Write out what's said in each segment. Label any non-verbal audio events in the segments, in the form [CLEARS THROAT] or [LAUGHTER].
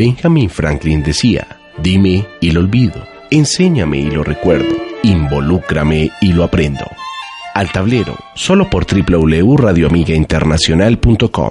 Benjamin Franklin decía, dime y lo olvido, enséñame y lo recuerdo, involúcrame y lo aprendo. Al tablero, solo por www.radioamigainternacional.com.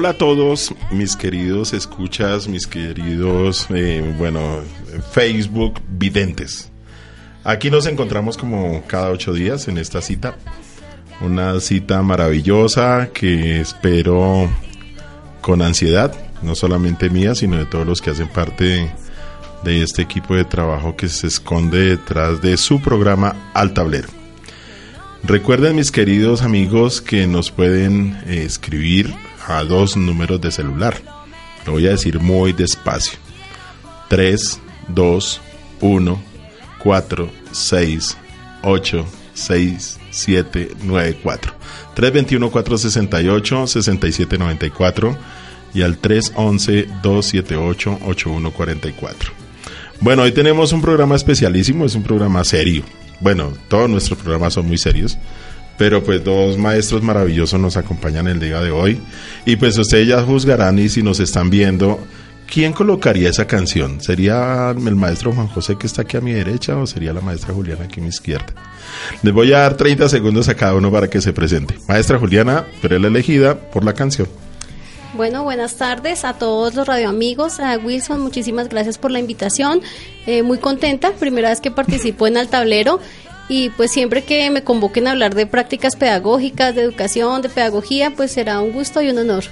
Hola a todos, mis queridos escuchas, mis queridos, eh, bueno, Facebook videntes. Aquí nos encontramos como cada ocho días en esta cita. Una cita maravillosa que espero con ansiedad, no solamente mía, sino de todos los que hacen parte de, este equipo de trabajo que se esconde detrás de su programa Al Tablero. Recuerden mis queridos amigos que nos pueden eh, escribir a dos números de celular. Lo voy a decir muy despacio. 3, 2, 1, 4, 6, 8, 6, 7, 9, 4. 321 468 6794 y al 311 278 8144. Bueno, hoy tenemos un programa especialísimo, es un programa serio. Bueno, todos nuestros programas son muy serios, pero pues dos maestros maravillosos nos acompañan el día de hoy y pues ustedes ya juzgarán y si nos están viendo, ¿quién colocaría esa canción? ¿Sería el maestro Juan José que está aquí a mi derecha o sería la maestra Juliana aquí a mi izquierda? Les voy a dar 30 segundos a cada uno para que se presente. Maestra Juliana, pero la elegida por la canción. Bueno, buenas tardes a todos los radioamigos. A Wilson, muchísimas gracias por la invitación. Eh, muy contenta, primera vez que participo en Al Tablero. Y pues siempre que me convoquen a hablar de prácticas pedagógicas, de educación, de pedagogía, pues será un gusto y un honor.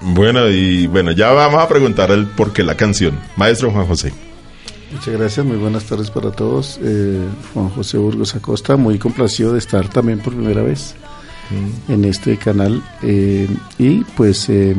Bueno, y bueno, ya vamos a preguntar el por qué la canción. Maestro Juan José. Muchas gracias, muy buenas tardes para todos. Eh, Juan José Burgos Acosta, muy complacido de estar también por primera vez en este canal eh, y pues eh,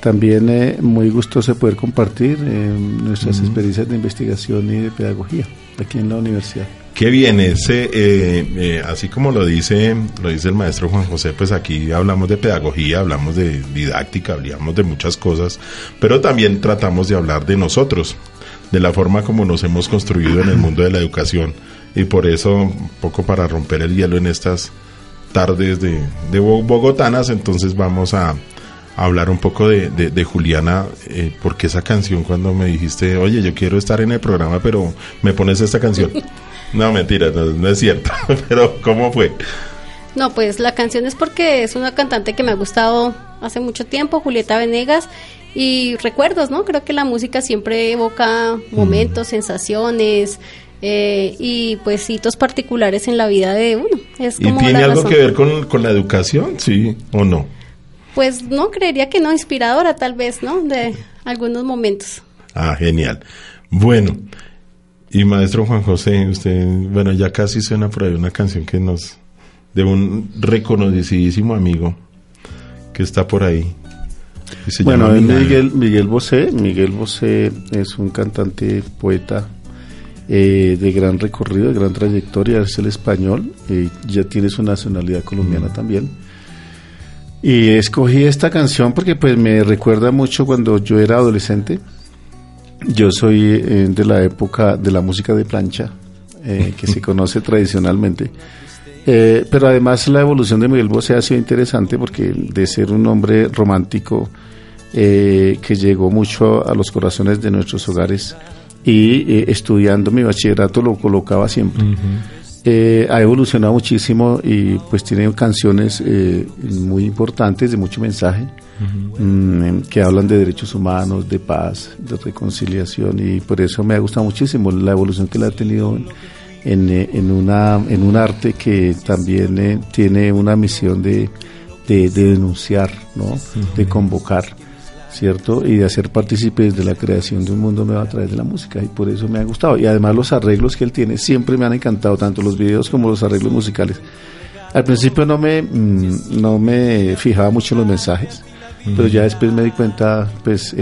también eh, muy gustoso poder compartir eh, nuestras Ujú. experiencias de investigación y de pedagogía aquí en la universidad. Qué bien, ese, eh, eh, así como lo dice, lo dice el maestro Juan José, pues aquí hablamos de pedagogía, hablamos de didáctica, hablamos de muchas cosas, pero también tratamos de hablar de nosotros, de la forma como nos hemos construido en el [CLEARS THROAT] mundo de la educación. Y por eso, un poco para romper el hielo en estas tardes de, de bo- bogotanas, entonces vamos a, a hablar un poco de, de- de Juliana, eh, porque esa canción cuando me dijiste, oye, yo quiero estar en el programa, pero me pones esta canción. [LAUGHS] No, mentira, no, no es cierto, [LAUGHS] pero ¿cómo fue? No, pues la canción es porque es una cantante que me ha gustado hace mucho tiempo, Julieta Venegas, y recuerdos, ¿no? Creo que la música siempre evoca momentos, sensaciones eh, y pues hitos particulares en la vida de uno. Es ¿Y tiene algo razón. que ver con, con la educación? Sí o no. Pues no, creería que no, inspiradora tal vez, ¿no? De algunos momentos. Ah, genial. Bueno, y maestro Juan José, usted, bueno, ya casi suena por ahí una canción que nos, de un reconocidísimo amigo que está por ahí. se Bueno, llama. Miguel, Miguel Bosé. Miguel Bosé es un cantante, poeta eh, de gran recorrido, de gran trayectoria, es el español, eh, ya tiene su nacionalidad colombiana también. Y escogí esta canción porque pues me recuerda mucho cuando yo era adolescente. Yo soy eh, de la época de la música de plancha, eh, que se [LAUGHS] conoce tradicionalmente. Eh, pero además la evolución de Miguel Bosé ha sido interesante porque de ser un hombre romántico que llegó mucho a los corazones de nuestros hogares y estudiando mi bachillerato lo colocaba siempre. Eh, ha evolucionado muchísimo y pues tiene canciones muy importantes de mucho mensaje mm, que hablan de derechos humanos, de paz, de reconciliación y por eso me ha gustado muchísimo la evolución que la ha tenido en, en, en una, en un arte que también eh, tiene una misión de, de, denunciar, ¿no? de convocar. ¿cierto? Y de hacer partícipes de la creación de un mundo nuevo a través de la música y por eso me ha gustado. Y además los arreglos que él tiene siempre me han encantado, tanto los videos como los arreglos musicales. Al principio no me, mm, no me fijaba mucho en los mensajes, pero ya después me di cuenta, pues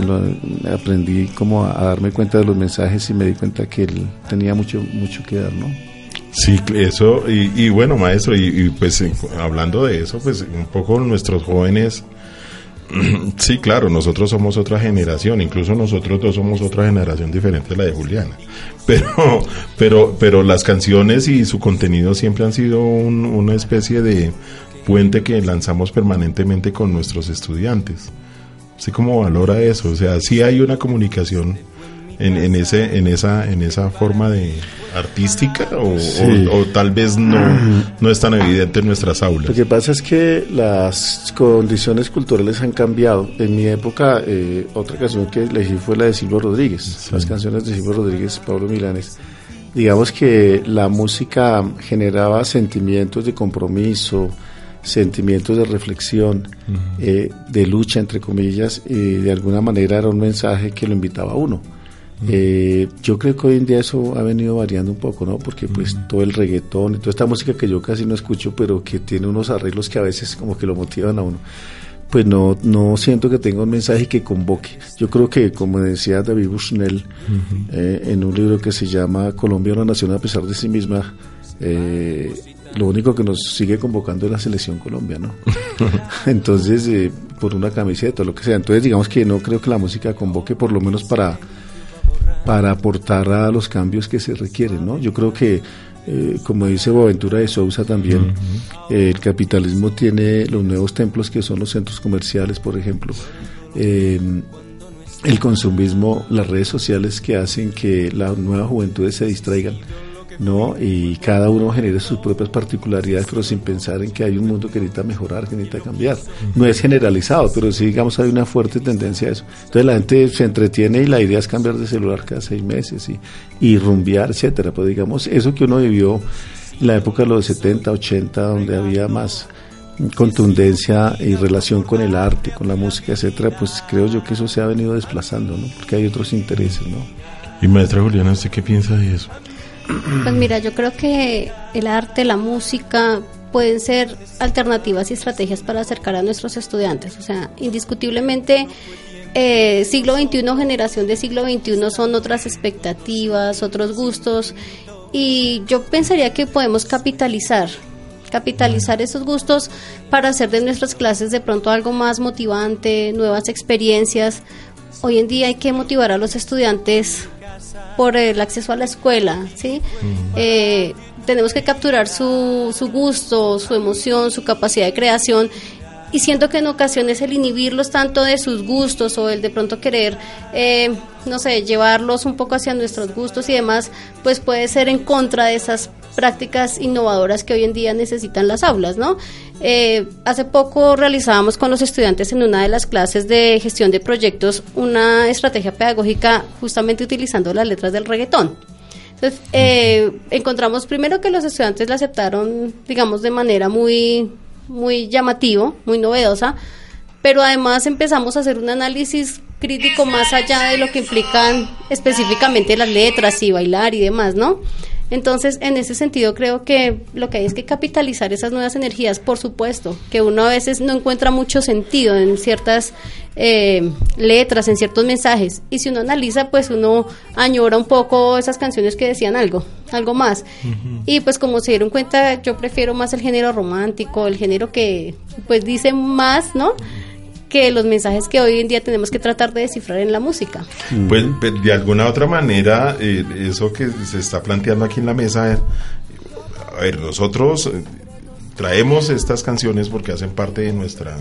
aprendí como a, darme cuenta de los mensajes y me di cuenta que él tenía mucho, mucho que dar, ¿no? Sí, eso, y, bueno, maestro, y, y, pues hablando de eso, pues un poco nuestros jóvenes [CLEARS THROAT] Sí, claro, nosotros somos otra generación, incluso nosotros dos somos otra generación diferente de la de Juliana. [LAUGHS] Pero, pero, pero las canciones y su contenido siempre han sido una especie de puente que lanzamos permanentemente con nuestros estudiantes. Sí, como valora eso, o sea, sí hay una comunicación en, en, ese, en, esa, en esa forma de artística o, o, tal vez no, [CLEARS THROAT] no es tan evidente en nuestras aulas. Lo que pasa es que las condiciones culturales han cambiado. En mi época, eh, otra canción que elegí fue la de Silvio Rodríguez, las canciones de Silvio Rodríguez, Pablo Milanes. Digamos que la música generaba sentimientos de compromiso, sentimientos de reflexión, eh, de lucha, entre comillas, y de alguna manera era un mensaje que lo invitaba a uno. Eh, yo creo que hoy en día eso ha venido variando un poco, ¿no? Porque pues todo el reggaetón y toda esta música que yo casi no escucho, pero que tiene unos arreglos que a veces como que lo motivan a uno, pues no, no siento que tenga un mensaje que convoque. Yo creo que, como decía David Bushnell eh, en un libro que se llama Colombia, una nación a pesar de sí misma, eh, lo único que nos sigue convocando es la selección Colombia, ¿no? [LAUGHS] Entonces, por una camiseta o lo que sea. Entonces, digamos que no creo que la música convoque, por lo menos para para aportar a los cambios que se requieren. ¿no? Yo creo que, eh, como dice Boaventura de Sousa también, el capitalismo tiene los nuevos templos que son los centros comerciales, por ejemplo. Eh, el consumismo, las redes sociales que hacen que las nuevas juventudes se distraigan ¿no? Y cada uno genera sus propias particularidades, pero sin pensar en que hay un mundo que necesita mejorar, que necesita cambiar. No es generalizado, pero sí, digamos, hay una fuerte tendencia a eso. Entonces la gente se entretiene y la idea es cambiar de celular cada seis meses y, y rumbear, etcétera. Pues digamos, eso que uno vivió en la época de los 70, 80, donde había más contundencia y relación con el arte, con la música, etcétera, pues creo yo que eso se ha venido desplazando, ¿no? Porque hay otros intereses, ¿no? Y maestra Juliana, ¿usted qué piensa de eso? Pues mira, yo creo que el arte, la música pueden ser alternativas y estrategias para acercar a nuestros estudiantes. O sea, indiscutiblemente eh, siglo XXI, generación de siglo XXI son otras expectativas, otros gustos y yo pensaría que podemos capitalizar capitalizar esos gustos para hacer de nuestras clases de pronto algo más motivante, nuevas experiencias. Hoy en día hay que motivar a los estudiantes por el acceso a la escuela, ¿sí? Eh, tenemos que capturar su, su gusto, su emoción, su capacidad de creación y siento que en ocasiones el inhibirlos tanto de sus gustos o el de pronto querer, eh, no sé, llevarlos un poco hacia nuestros gustos y demás, pues puede ser en contra de esas prácticas innovadoras que hoy en día necesitan las aulas, ¿no? Eh, hace poco realizábamos con los estudiantes en una de las clases de gestión de proyectos una estrategia pedagógica justamente utilizando las letras del reggaetón. Entonces, eh, encontramos primero que los estudiantes la aceptaron, digamos, de manera muy muy llamativo, muy novedosa, pero además empezamos a hacer un análisis crítico más allá de lo que implican específicamente las letras y bailar y demás, ¿no? Entonces, en ese sentido, creo que lo que hay es que capitalizar esas nuevas energías, por supuesto, que uno a veces no encuentra mucho sentido en ciertas eh, letras, en ciertos mensajes. Y si uno analiza, pues uno añora un poco esas canciones que decían algo, algo más. Y pues como se dieron cuenta, yo prefiero más el género romántico, el género que pues dice más, ¿no? Que los mensajes que hoy en día tenemos que tratar de descifrar en la música. Pues, pues de alguna otra manera, eh, eso que se está planteando aquí en la mesa, a ver, nosotros eh, traemos estas canciones porque hacen parte de nuestra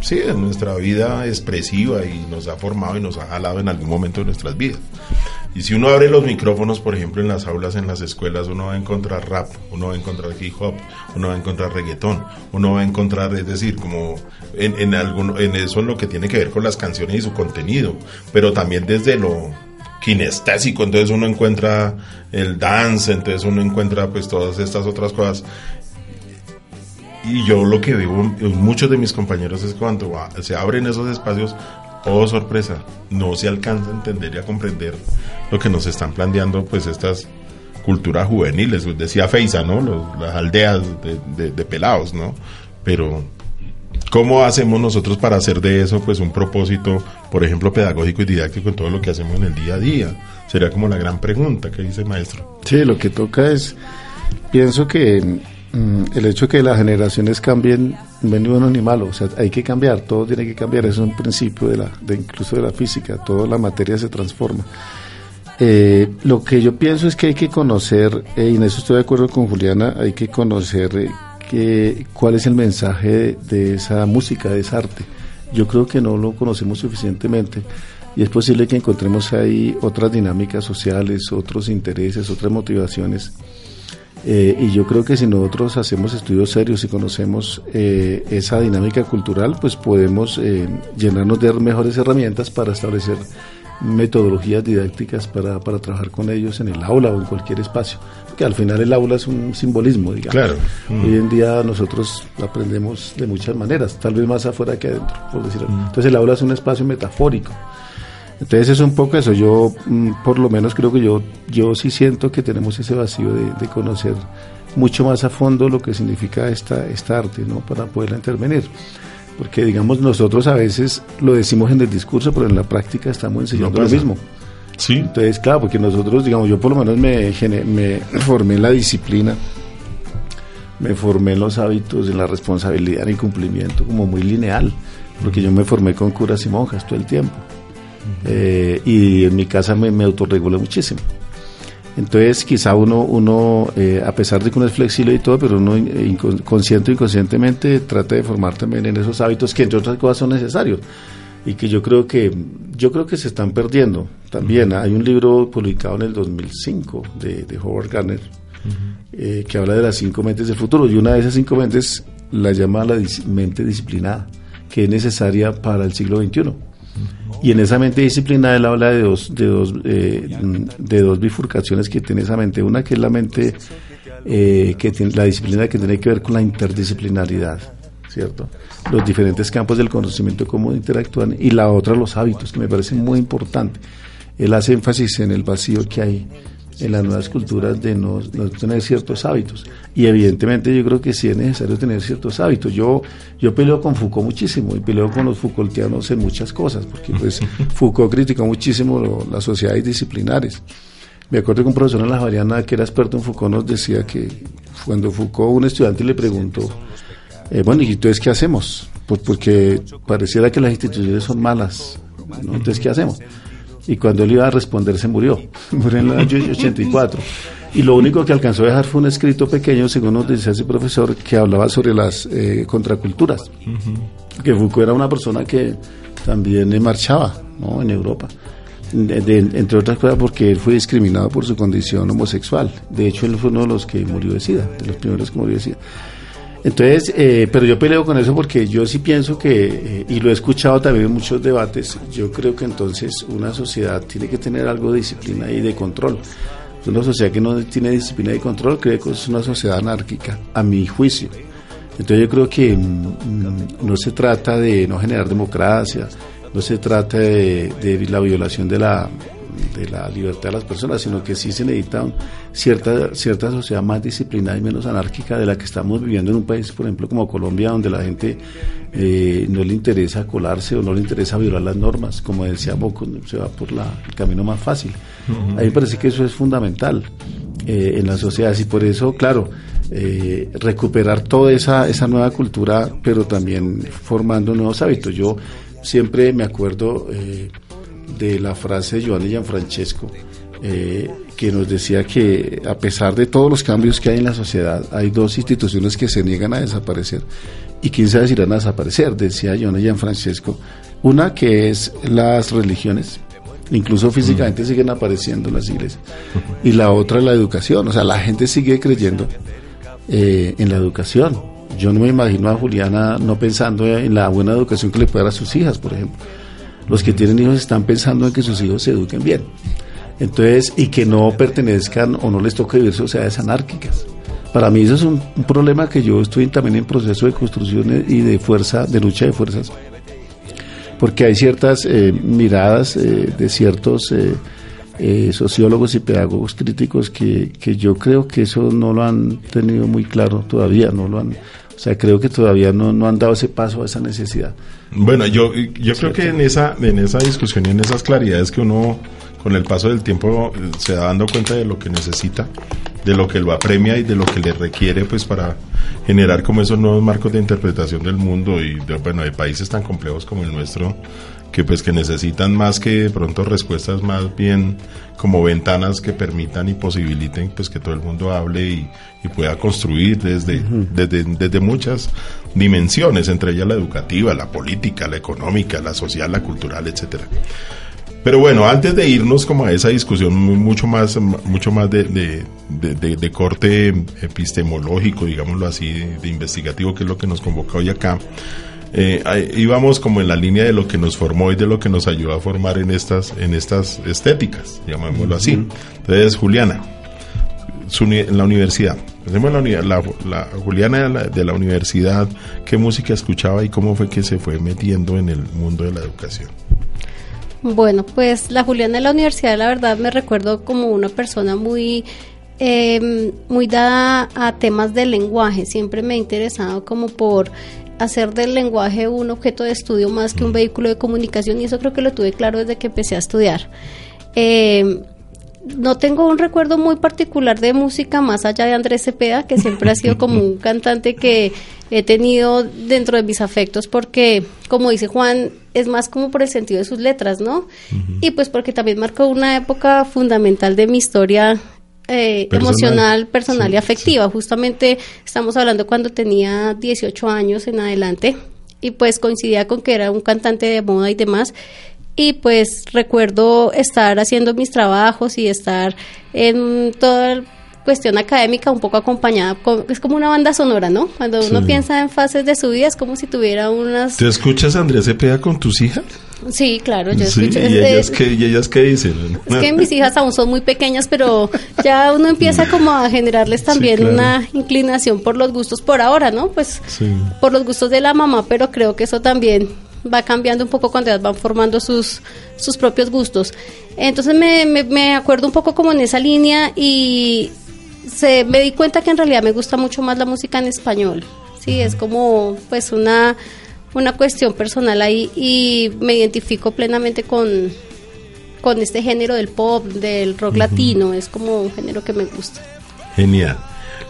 sí, de nuestra vida expresiva y nos ha formado y nos ha jalado en algún momento de nuestras vidas. Y si uno abre los micrófonos, por ejemplo, en las aulas, en las escuelas, uno va a encontrar rap, uno va a encontrar hip hop, uno va a encontrar reggaetón, uno va a encontrar, es decir, como en, en, algún, en eso en lo que tiene que ver con las canciones y su contenido, pero también desde lo kinestésico, entonces uno encuentra el dance, entonces uno encuentra pues todas estas otras cosas. Y yo lo que en muchos de mis compañeros es cuando se abren esos espacios, oh sorpresa, no se alcanza a entender y a comprender lo que nos están planteando pues estas culturas juveniles, decía Feisa, ¿no? las aldeas de, de pelados, ¿no? Pero ¿Cómo hacemos nosotros para hacer de eso pues un propósito, por ejemplo, pedagógico y didáctico en todo lo que hacemos en el día a día? Sería como la gran pregunta que dice el maestro. Sí, lo que toca es, pienso que el hecho de que las generaciones cambien no es ni bueno ni malo, o sea, hay que cambiar, todo tiene que cambiar, es un principio de la, de incluso de la física, toda la materia se transforma. Eh, lo que yo pienso es que hay que conocer, eh, y en eso estoy de acuerdo con Juliana, hay que conocer eh, cuál es el mensaje de, esa música, de esa arte. Yo creo que no lo conocemos suficientemente y es posible que encontremos ahí otras dinámicas sociales, otros intereses, otras motivaciones. Eh, y yo creo que si nosotros hacemos estudios serios y conocemos eh, esa dinámica cultural, pues podemos eh, llenarnos de mejores herramientas para establecer metodologías didácticas para, para trabajar con ellos en el aula o en cualquier espacio que al final el aula es un simbolismo, digamos. Claro. Hoy en día nosotros aprendemos de muchas maneras, tal vez más afuera que adentro, por decirlo. Mm. Entonces el aula es un espacio metafórico. Entonces es un poco eso. Yo, mm, por lo menos creo que yo, yo sí siento que tenemos ese vacío de, conocer mucho más a fondo lo que significa esta, esta arte, ¿no? Para poderla intervenir. Porque, digamos, nosotros a veces lo decimos en el discurso, pero en la práctica estamos enseñando lo mismo. Sí. Entonces, claro, porque nosotros, digamos, yo por lo menos me, me [CLEARS THROAT] formé en la disciplina, me formé en los hábitos, en la responsabilidad, en el cumplimiento, como muy lineal, porque yo me formé con curas y monjas todo el tiempo. Eh, y en mi casa me, me autorregulé muchísimo. Entonces, quizá uno, uno eh, a pesar de que uno es flexible y todo, pero uno eh, consciente o inconscientemente trata de formar también en esos hábitos que, entre otras cosas, son necesarios. Y que yo creo que yo creo que se están perdiendo. También hay un libro publicado en el 2005 de, de Howard Gardner eh, que habla de las cinco mentes del futuro. Y una de esas cinco mentes la llama la mente disciplinada que es necesaria para el siglo XXI y en esa mente disciplinada él habla de dos de dos eh, de dos bifurcaciones que tiene esa mente una que es la mente eh, que tiene la disciplina que tiene que ver con la interdisciplinaridad cierto los diferentes campos del conocimiento, cómo interactúan, y la otra, los hábitos, que me parece muy importante. Él hace énfasis en el vacío que hay en las nuevas culturas de no, tener ciertos hábitos. Y evidentemente yo creo que sí es necesario tener ciertos hábitos. Yo, yo peleo con Foucault muchísimo y peleo con los Foucaultianos en muchas cosas, porque pues [LAUGHS] Foucault criticó muchísimo las sociedades disciplinares. Me acuerdo que un profesor en la Javariana que era experto en Foucault nos decía que cuando Foucault, un estudiante le preguntó, eh, bueno, ¿y entonces qué hacemos? Pues porque pareciera que las instituciones son malas. Entonces, ¿qué hacemos? Y cuando él iba a responder, se murió. [LAUGHS] Murió en el año 84. Y lo único que alcanzó a dejar fue un escrito pequeño, según nos decía ese profesor, que hablaba sobre las eh, contraculturas. Que Foucault era una persona que también marchaba ¿no? en Europa. entre otras cosas porque él fue discriminado por su condición homosexual. De hecho, él fue uno de los que murió de SIDA, de los primeros que murió de SIDA. Entonces, eh, pero yo peleo con eso porque yo sí pienso que, eh, y lo he escuchado también en muchos debates, yo creo que entonces una sociedad tiene que tener algo de disciplina y de control. Una sociedad que no tiene disciplina y control creo que es una sociedad anárquica, a mi juicio. Entonces yo creo que mm, mm, no se trata de no generar democracia, no se trata de la violación de la de la libertad de las personas, sino que sí se necesita cierta, cierta sociedad más disciplinada y menos anárquica de la que estamos viviendo en un país, por ejemplo, como Colombia, donde la gente eh, no le interesa colarse o no le interesa violar las normas, como decía Boco, se va por la, el camino más fácil. A mí me parece que eso es fundamental eh, en la sociedad y por eso, claro, eh, recuperar toda esa, esa nueva cultura, pero también formando nuevos hábitos. Yo siempre me acuerdo de la frase de Giovanni Gianfrancesco, eh, que nos decía que a pesar de todos los cambios que hay en la sociedad, hay dos instituciones que se niegan a desaparecer y quién sabe si irán a desaparecer, decía Giovanni Gianfrancesco. Una que es las religiones, incluso físicamente siguen apareciendo en las iglesias. Y la otra es la educación, o sea, la gente sigue creyendo eh, en la educación. Yo no me imagino a Juliana no pensando en la buena educación que le puede dar a sus hijas, por ejemplo. Los que tienen hijos están pensando en que sus hijos se eduquen bien. Entonces, y que no pertenezcan o no les toque vivir sociedades anárquicas. Para mí eso es un, problema que yo estoy también en proceso de construcción y de fuerza, de lucha de fuerzas porque hay ciertas eh, miradas eh, de ciertos eh, sociólogos y pedagogos críticos que, que yo creo que eso no lo han tenido muy claro todavía, no lo han, o sea, creo que todavía no, no han dado ese paso a esa necesidad. Bueno, yo, yo creo que en esa, en esa discusión y en esas claridades que uno con el paso del tiempo se da dando cuenta de lo que necesita, de lo que lo apremia y de lo que le requiere pues para generar como esos nuevos marcos de interpretación del mundo y de, bueno, de países tan complejos como el nuestro que pues que necesitan más que de pronto respuestas más bien como ventanas que permitan y posibiliten pues que todo el mundo hable y, pueda construir desde, desde, desde muchas dimensiones, entre ellas la educativa, la política, la económica, la social, la cultural, etcétera. Pero bueno, antes de irnos como a esa discusión mucho más, mucho más de, de, corte epistemológico, digámoslo así, de, investigativo, que es lo que nos convoca hoy acá, eh, íbamos como en la línea de lo que nos formó y de lo que nos ayudó a formar en estas, en estas estéticas, llamémoslo así. Entonces, Juliana, en la universidad, la, la, Juliana de la universidad, ¿qué música escuchaba y cómo fue que se fue metiendo en el mundo de la educación? Bueno, pues la Juliana de la universidad, la verdad, me recuerdo como una persona muy, em, muy dada a temas del lenguaje. Siempre me ha interesado como por hacer del lenguaje un objeto de estudio más que un vehículo de comunicación y eso creo que lo tuve claro desde que empecé a estudiar. Eh, no tengo un recuerdo muy particular de música más allá de Andrés Cepeda, que siempre ha sido como un [LAUGHS] cantante que he tenido dentro de mis afectos porque, como dice Juan, es más como por el sentido de sus letras, ¿no? Y pues porque también marcó una época fundamental de mi historia eh, emocional, personal y afectiva. Justamente estamos hablando cuando tenía 18 años en adelante y pues coincidía con que era un cantante de moda y demás y pues recuerdo estar haciendo mis trabajos y estar en toda cuestión académica un poco acompañada, es como una banda sonora, ¿no? Cuando uno piensa en fases de su vida es como si tuviera unas... ¿Te escuchas Andrés Cepeda con tus hijas? Sí, claro, yo escucho. ¿Y ellas, qué, ¿Y ellas qué dicen? Es [LAUGHS] que mis hijas aún son muy pequeñas, pero ya uno empieza como a generarles también una inclinación por los gustos por ahora, ¿no? Pues por los gustos de la mamá, pero creo que eso también va cambiando un poco cuando van formando sus, sus propios gustos. Entonces me, me, acuerdo un poco como en esa línea y se, me di cuenta que en realidad me gusta mucho más la música en español. Sí, es como pues una, una cuestión personal ahí y me identifico plenamente con, con este género del pop, del rock latino, es como un género que me gusta. Genial.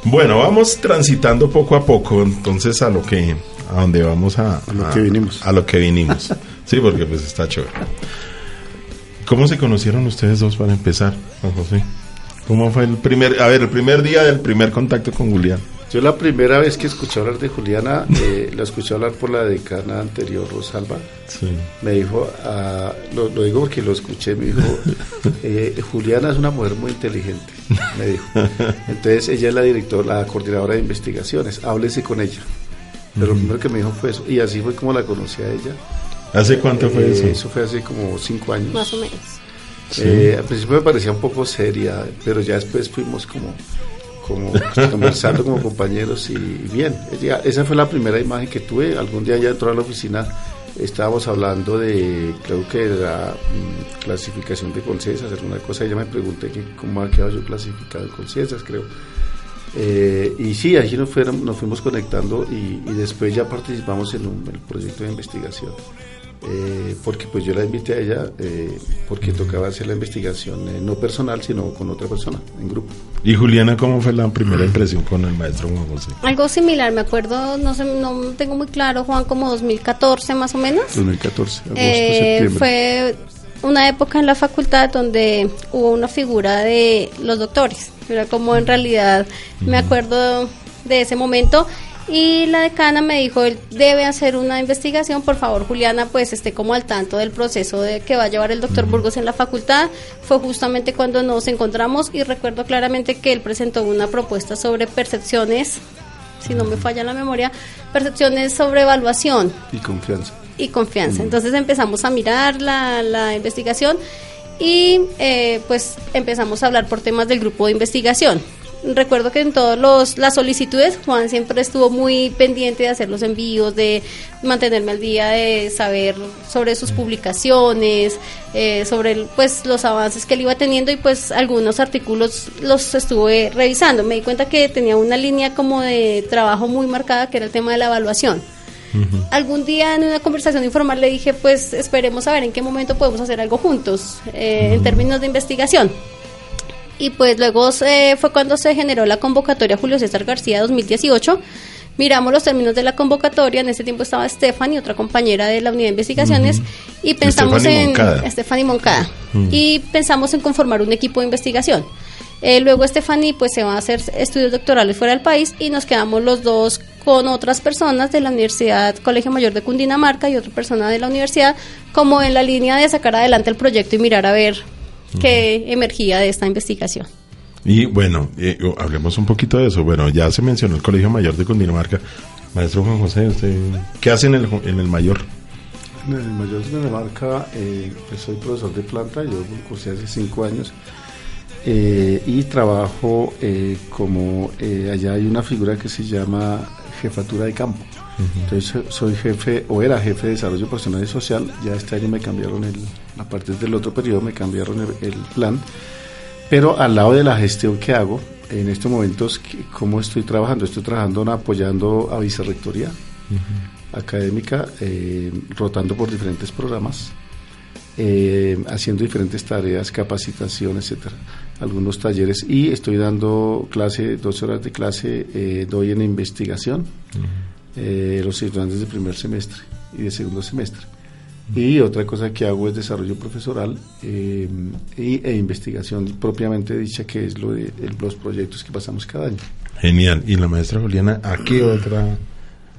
Bueno, vamos transitando poco a poco entonces a lo que a donde vamos a, a lo que vinimos. A lo que vinimos. sí, porque pues está chévere. ¿Cómo se conocieron ustedes dos para empezar, Juan José? ¿Cómo fue el primer, a ver, el primer día del primer contacto con Julián? Yo la primera vez que escuché hablar de Juliana, eh, la escuché hablar por la decana anterior, Rosalba. Sí. Me dijo, ah, lo, digo porque lo escuché, me dijo, eh, Juliana es una mujer muy inteligente, me dijo. Entonces ella es la directora, la coordinadora de investigaciones, háblese con ella. Pero lo primero que me dijo fue eso. Y así fue como la conocí a ella. ¿Hace cuánto fue eso? Eso fue hace como cinco años. Más o menos. Eh, al principio me parecía un poco seria, pero ya después fuimos como, como conversando como compañeros y bien. esa fue la primera imagen que tuve. Algún día ya entró a la oficina, estábamos hablando de, creo que de la mm, clasificación de conciencias, alguna cosa. Ella me pregunté que cómo ha quedado yo clasificado en conciencias, creo. Eh, y sí, allí nos, fueron, nos fuimos conectando y, después ya participamos en un proyecto de investigación. Eh, porque pues yo la invité a ella eh, porque tocaba hacer la investigación no personal sino con otra persona en grupo. ¿Y Juliana cómo fue la primera impresión con el maestro Juan José? Algo similar, me acuerdo, no sé, no tengo muy claro, Juan, como 2014 más o menos. 2014, agosto, septiembre. Fue una época en la facultad donde hubo una figura de los doctores era como en realidad me acuerdo de ese momento y la decana me dijo, él debe hacer una investigación, por favor Juliana, pues esté como al tanto del proceso de que va a llevar el doctor Burgos en la facultad. Fue justamente cuando nos encontramos y recuerdo claramente que él presentó una propuesta sobre percepciones, si no me falla la memoria, percepciones sobre evaluación. Y confianza. Y confianza. Entonces empezamos a mirar la, la investigación y eh, pues empezamos a hablar por temas del grupo de investigación recuerdo que en todas las solicitudes Juan siempre estuvo muy pendiente de hacer los envíos, de mantenerme al día, de saber sobre sus publicaciones, eh, sobre pues los avances que él iba teniendo y pues algunos artículos los estuve revisando. Me di cuenta que tenía una línea como de trabajo muy marcada que era el tema de la evaluación. Algún día en una conversación informal le dije, pues esperemos a ver en qué momento podemos hacer algo juntos eh, en términos de investigación y pues luego fue cuando se generó la convocatoria Julio César García 2018. Miramos los términos de la convocatoria, en ese tiempo estaba Stephanie, otra compañera de la unidad de investigaciones, y pensamos en Stephanie Moncada, y pensamos en conformar un equipo de investigación. Eh, luego Stephanie pues se va a hacer estudios doctorales fuera del país y nos quedamos los dos con otras personas de la Universidad Colegio Mayor de Cundinamarca y otra persona de la universidad como en la línea de sacar adelante el proyecto y mirar a ver que emergía de esta investigación. Y bueno, eh, hablemos un poquito de eso. Bueno, ya se mencionó el Colegio Mayor de Cundinamarca. Maestro Juan José, ¿usted qué hace en el, en el Mayor? En el Mayor de Cundinamarca, eh, pues soy profesor de planta, yo cursé hace cinco años. Eh, y trabajo como allá hay una figura que se llama jefatura de campo. Entonces soy jefe o era jefe de desarrollo personal y social. Ya este año me cambiaron el, a partir del otro periodo me cambiaron el, plan. Pero al lado de la gestión que hago, en estos momentos, ¿cómo estoy trabajando? Estoy trabajando apoyando a vicerrectoría académica, eh, rotando por diferentes programas, eh, haciendo diferentes tareas, capacitación, etcétera, algunos talleres y estoy dando clase, dos horas de clase, eh, doy en investigación eh, los estudiantes de primer semestre y de segundo semestre. Y otra cosa que hago es desarrollo profesoral eh, e investigación propiamente dicha, que es lo de, los proyectos que pasamos cada año. Genial. ¿Y la maestra Juliana a qué otra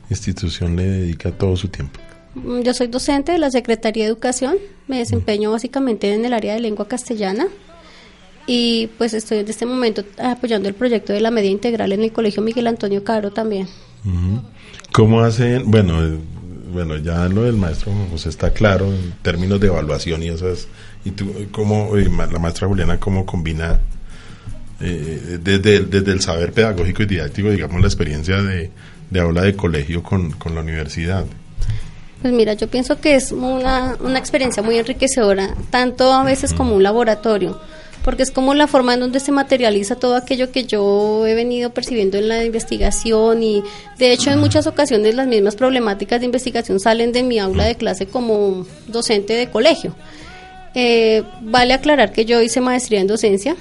institución le dedica todo su tiempo? Mm, yo soy docente de la Secretaría de Educación, me desempeño básicamente en el área de lengua castellana y pues estoy en este momento apoyando el proyecto de la media integral en el Colegio Miguel Antonio Caro también. ¿Cómo hacen? Bueno, eh, bueno, ya lo del maestro José está claro en términos de evaluación y esas. ¿Y tú, cómo, la maestra Juliana, cómo combina eh, desde, desde el saber pedagógico y didáctico, digamos, la experiencia de, de aula de colegio con, con la universidad? Pues mira, yo pienso que es una, una experiencia muy enriquecedora, tanto a veces como un laboratorio porque es como la forma en donde se materializa todo aquello que yo he venido percibiendo en la investigación y de hecho en muchas ocasiones las mismas problemáticas de investigación salen de mi aula de clase como docente de colegio. Eh, vale aclarar que yo hice maestría en docencia,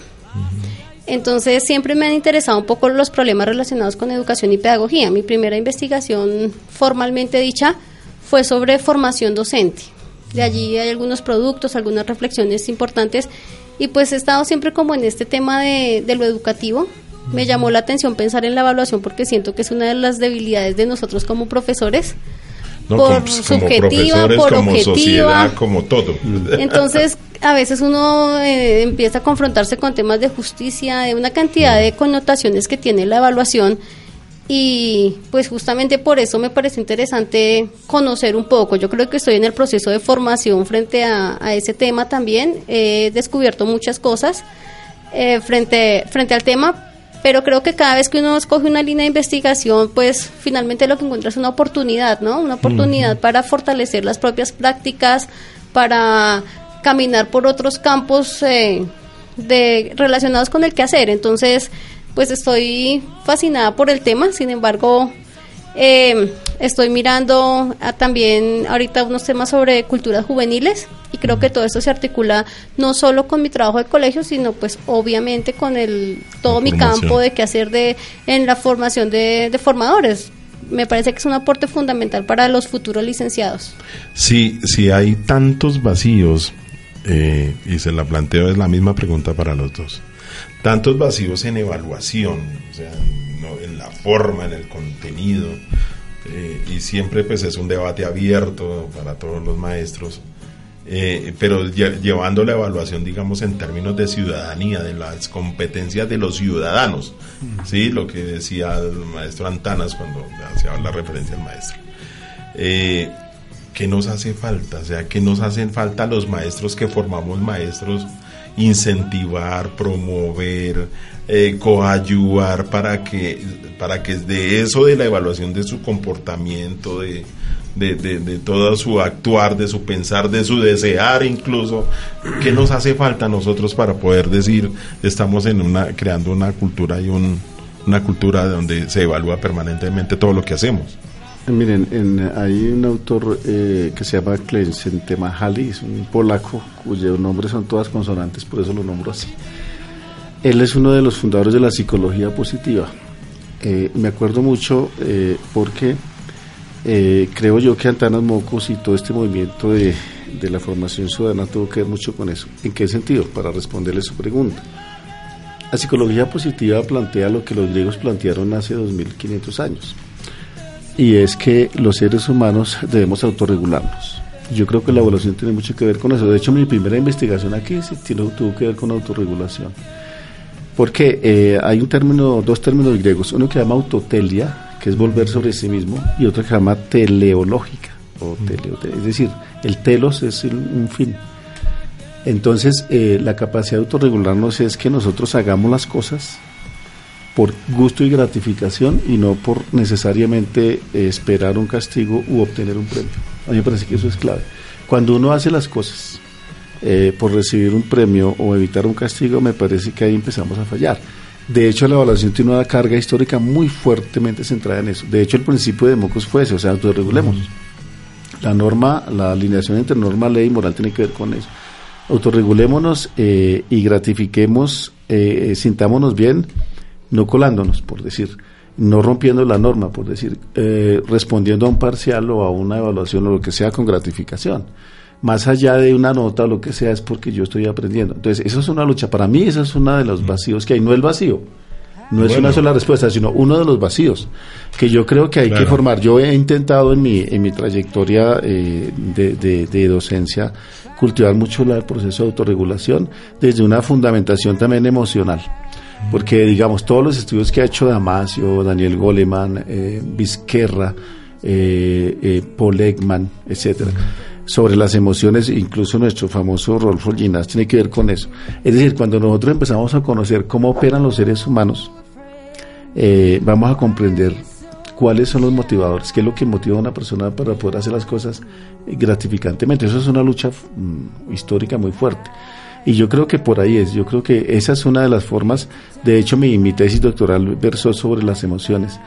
entonces siempre me han interesado un poco los problemas relacionados con educación y pedagogía. Mi primera investigación formalmente dicha fue sobre formación docente. De allí hay algunos productos, algunas reflexiones importantes y pues he estado siempre como en este tema de, lo educativo. Me llamó la atención pensar en la evaluación porque siento que es una de las debilidades de nosotros como profesores. por como, subjetiva, por como objetiva. Sociedad, como todo. Entonces, a veces uno eh, empieza a confrontarse con temas de justicia, de una cantidad de connotaciones que tiene la evaluación y pues justamente por eso me parece interesante conocer un poco. Yo creo que estoy en el proceso de formación frente a, ese tema también. He descubierto muchas cosas eh, frente, frente al tema, pero creo que cada vez que uno escoge una línea de investigación, pues finalmente lo que encuentra es una oportunidad, ¿no? Una oportunidad para fortalecer las propias prácticas, para caminar por otros campos eh, de, relacionados con el quehacer. Entonces, pues estoy fascinada por el tema, sin embargo, eh, estoy mirando también ahorita unos temas sobre culturas juveniles y creo que todo esto se articula no solo con mi trabajo de colegio, sino pues obviamente con el todo mi campo de qué hacer de, en la formación de, formadores. Me parece que es un aporte fundamental para los futuros licenciados. Sí, si hay tantos vacíos, eh, y se la planteo, es la misma pregunta para los dos tantos vacíos en evaluación, o sea, en la forma, en el contenido. Eh, y siempre pues es un debate abierto para todos los maestros, eh, pero llevando la evaluación, digamos, en términos de ciudadanía, de las competencias de los ciudadanos, ¿sí? Lo que decía el maestro Antanas cuando hacía la referencia al maestro. Eh, ¿Qué nos hace falta? O sea, ¿qué nos hacen falta los maestros que formamos maestros? Incentivar, promover, eh, coayuvar para que, para que de eso, de la evaluación de su comportamiento, de, de, todo su actuar, de su pensar, de su desear incluso, ¿qué nos hace falta a nosotros para poder decir estamos en una, creando una cultura y un, una cultura donde se evalúa permanentemente todo lo que hacemos? Miren, hay un autor eh, que se llama Clemente Mahali, es un polaco cuyo nombre son todas consonantes, por eso lo nombro así. Él es uno de los fundadores de la psicología positiva. Eh, me acuerdo mucho eh, porque creo yo que Antanas Mocos y todo este movimiento de, de la formación ciudadana tuvo que ver mucho con eso. ¿En qué sentido? Para responderle su pregunta. La psicología positiva plantea lo que los griegos plantearon hace 2500 años y es que los seres humanos debemos autorregularnos. Yo creo que la evaluación tiene mucho que ver con eso. De hecho, mi primera investigación aquí sí tuvo que ver con autorregulación. Porque eh, hay un término, dos términos griegos, uno que se llama autotelia, que es volver sobre sí mismo, y otro que se llama teleológica, o es decir, el telos es un fin. Entonces, eh, la capacidad de autorregularnos es que nosotros hagamos las cosas por gusto y gratificación y no por necesariamente eh, esperar un castigo u obtener un premio. A mí me parece que eso es clave. Cuando uno hace las cosas eh, por recibir un premio o evitar un castigo, me parece que ahí empezamos a fallar. De hecho, la evaluación tiene una carga histórica muy fuertemente centrada en eso. De hecho, el principio de Mocos fue ese, o sea, autorregulemos. La norma, la alineación entre norma, ley y moral tiene que ver con eso. Autorregulémonos eh, y gratifiquemos, sintámonos bien no colándonos, por decir, no rompiendo la norma, por decir, eh, respondiendo a un parcial o a una evaluación o lo que sea con gratificación. Más allá de una nota o lo que sea, es porque yo estoy aprendiendo. Entonces, eso es una lucha. Para mí, esa es uno de los vacíos que hay. No el vacío, no es una sola respuesta, sino uno de los vacíos que yo creo que hay que formar. Yo he intentado en mi, en mi trayectoria eh, de, de, docencia cultivar mucho el proceso de autorregulación desde una fundamentación también emocional porque digamos todos los estudios que ha hecho Damasio, Daniel Goleman, eh, Vizquerra, eh, eh, etcétera, sobre las emociones, incluso nuestro famoso Rolfo Ginás tiene que ver con eso. Es decir, cuando nosotros empezamos a conocer cómo operan los seres humanos, eh, vamos a comprender cuáles son los motivadores, qué es lo que motiva a una persona para poder hacer las cosas gratificantemente. Eso es una lucha mm, histórica muy fuerte. Y yo creo que por ahí es, yo creo que esa es una de las formas, de hecho mi, mi tesis doctoral versó sobre las emociones.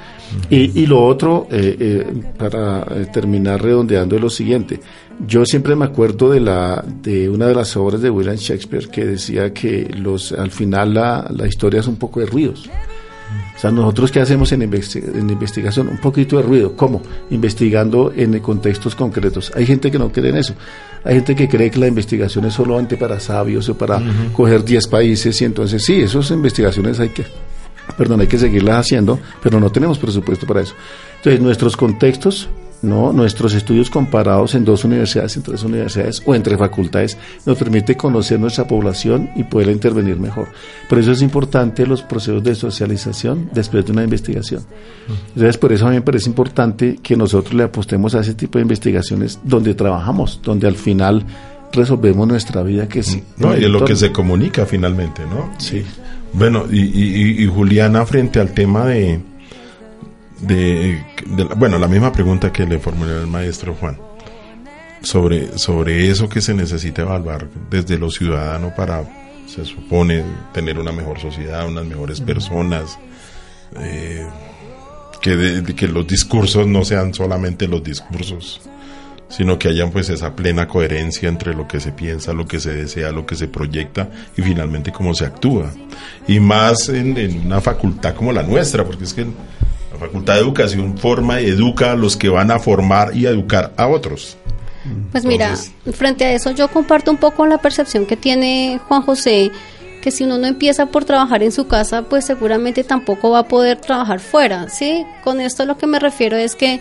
y, y, lo otro, eh, eh, para eh, terminar redondeando, es lo siguiente, yo siempre me acuerdo de, la, de una de las obras de William Shakespeare que decía que los, al final la, la historia es un poco de ruidos. O sea, nosotros qué hacemos en, en, investigación? Un poquito de ruido. ¿Cómo? Investigando en contextos concretos. Hay gente que no cree en eso. Hay gente que cree que la investigación es solamente para sabios o para coger 10 países y entonces sí, esas investigaciones hay que, perdón, hay que seguirlas haciendo, pero no tenemos presupuesto para eso. Entonces, nuestros contextos ¿no? Nuestros estudios comparados en dos universidades, en tres universidades o entre facultades nos permite conocer nuestra población y poder intervenir mejor. Por eso es importante los procesos de socialización después de una investigación. Entonces, por eso a mí me parece importante que nosotros le apostemos a ese tipo de investigaciones donde trabajamos, donde al final resolvemos nuestra vida que es... No, y es lo que se comunica finalmente, ¿no? Sí. Bueno, y Juliana, frente al tema de de, bueno, la misma pregunta que le formuló el maestro Juan sobre, sobre eso que se necesita evaluar desde lo ciudadano para, se supone, tener una mejor sociedad, unas mejores personas, eh, que, que los discursos no sean solamente los discursos, sino que hayan pues esa plena coherencia entre lo que se piensa, lo que se desea, lo que se proyecta y finalmente cómo se actúa. Y más en, en una facultad como la nuestra, porque es que Facultad de Educación forma y educa a los que van a formar y educar a otros. Pues mira, frente a eso yo comparto un poco la percepción que tiene Juan José que si uno no empieza por trabajar en su casa, pues seguramente tampoco va a poder trabajar fuera, ¿sí? Con esto lo que me refiero es que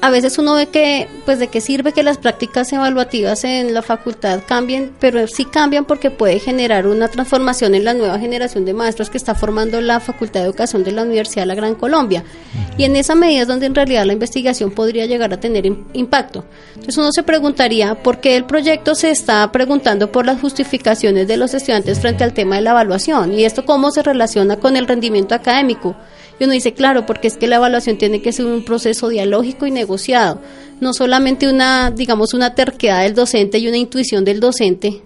a veces uno ve que, pues de qué sirve que las prácticas evaluativas en la facultad cambien, pero sí cambian porque puede generar una transformación en la nueva generación de maestros que está formando la Facultad de Educación de la Universidad de la Gran Colombia. Y en esa medida es donde en realidad la investigación podría llegar a tener impacto. Entonces uno se preguntaría por qué el proyecto se está preguntando por las justificaciones de los estudiantes frente al tema de la evaluación y esto cómo se relaciona con el rendimiento académico. Y uno dice, claro, porque es que la evaluación tiene que ser un proceso dialógico y negociado, no solamente una, digamos, una terquedad del docente y una intuición del docente,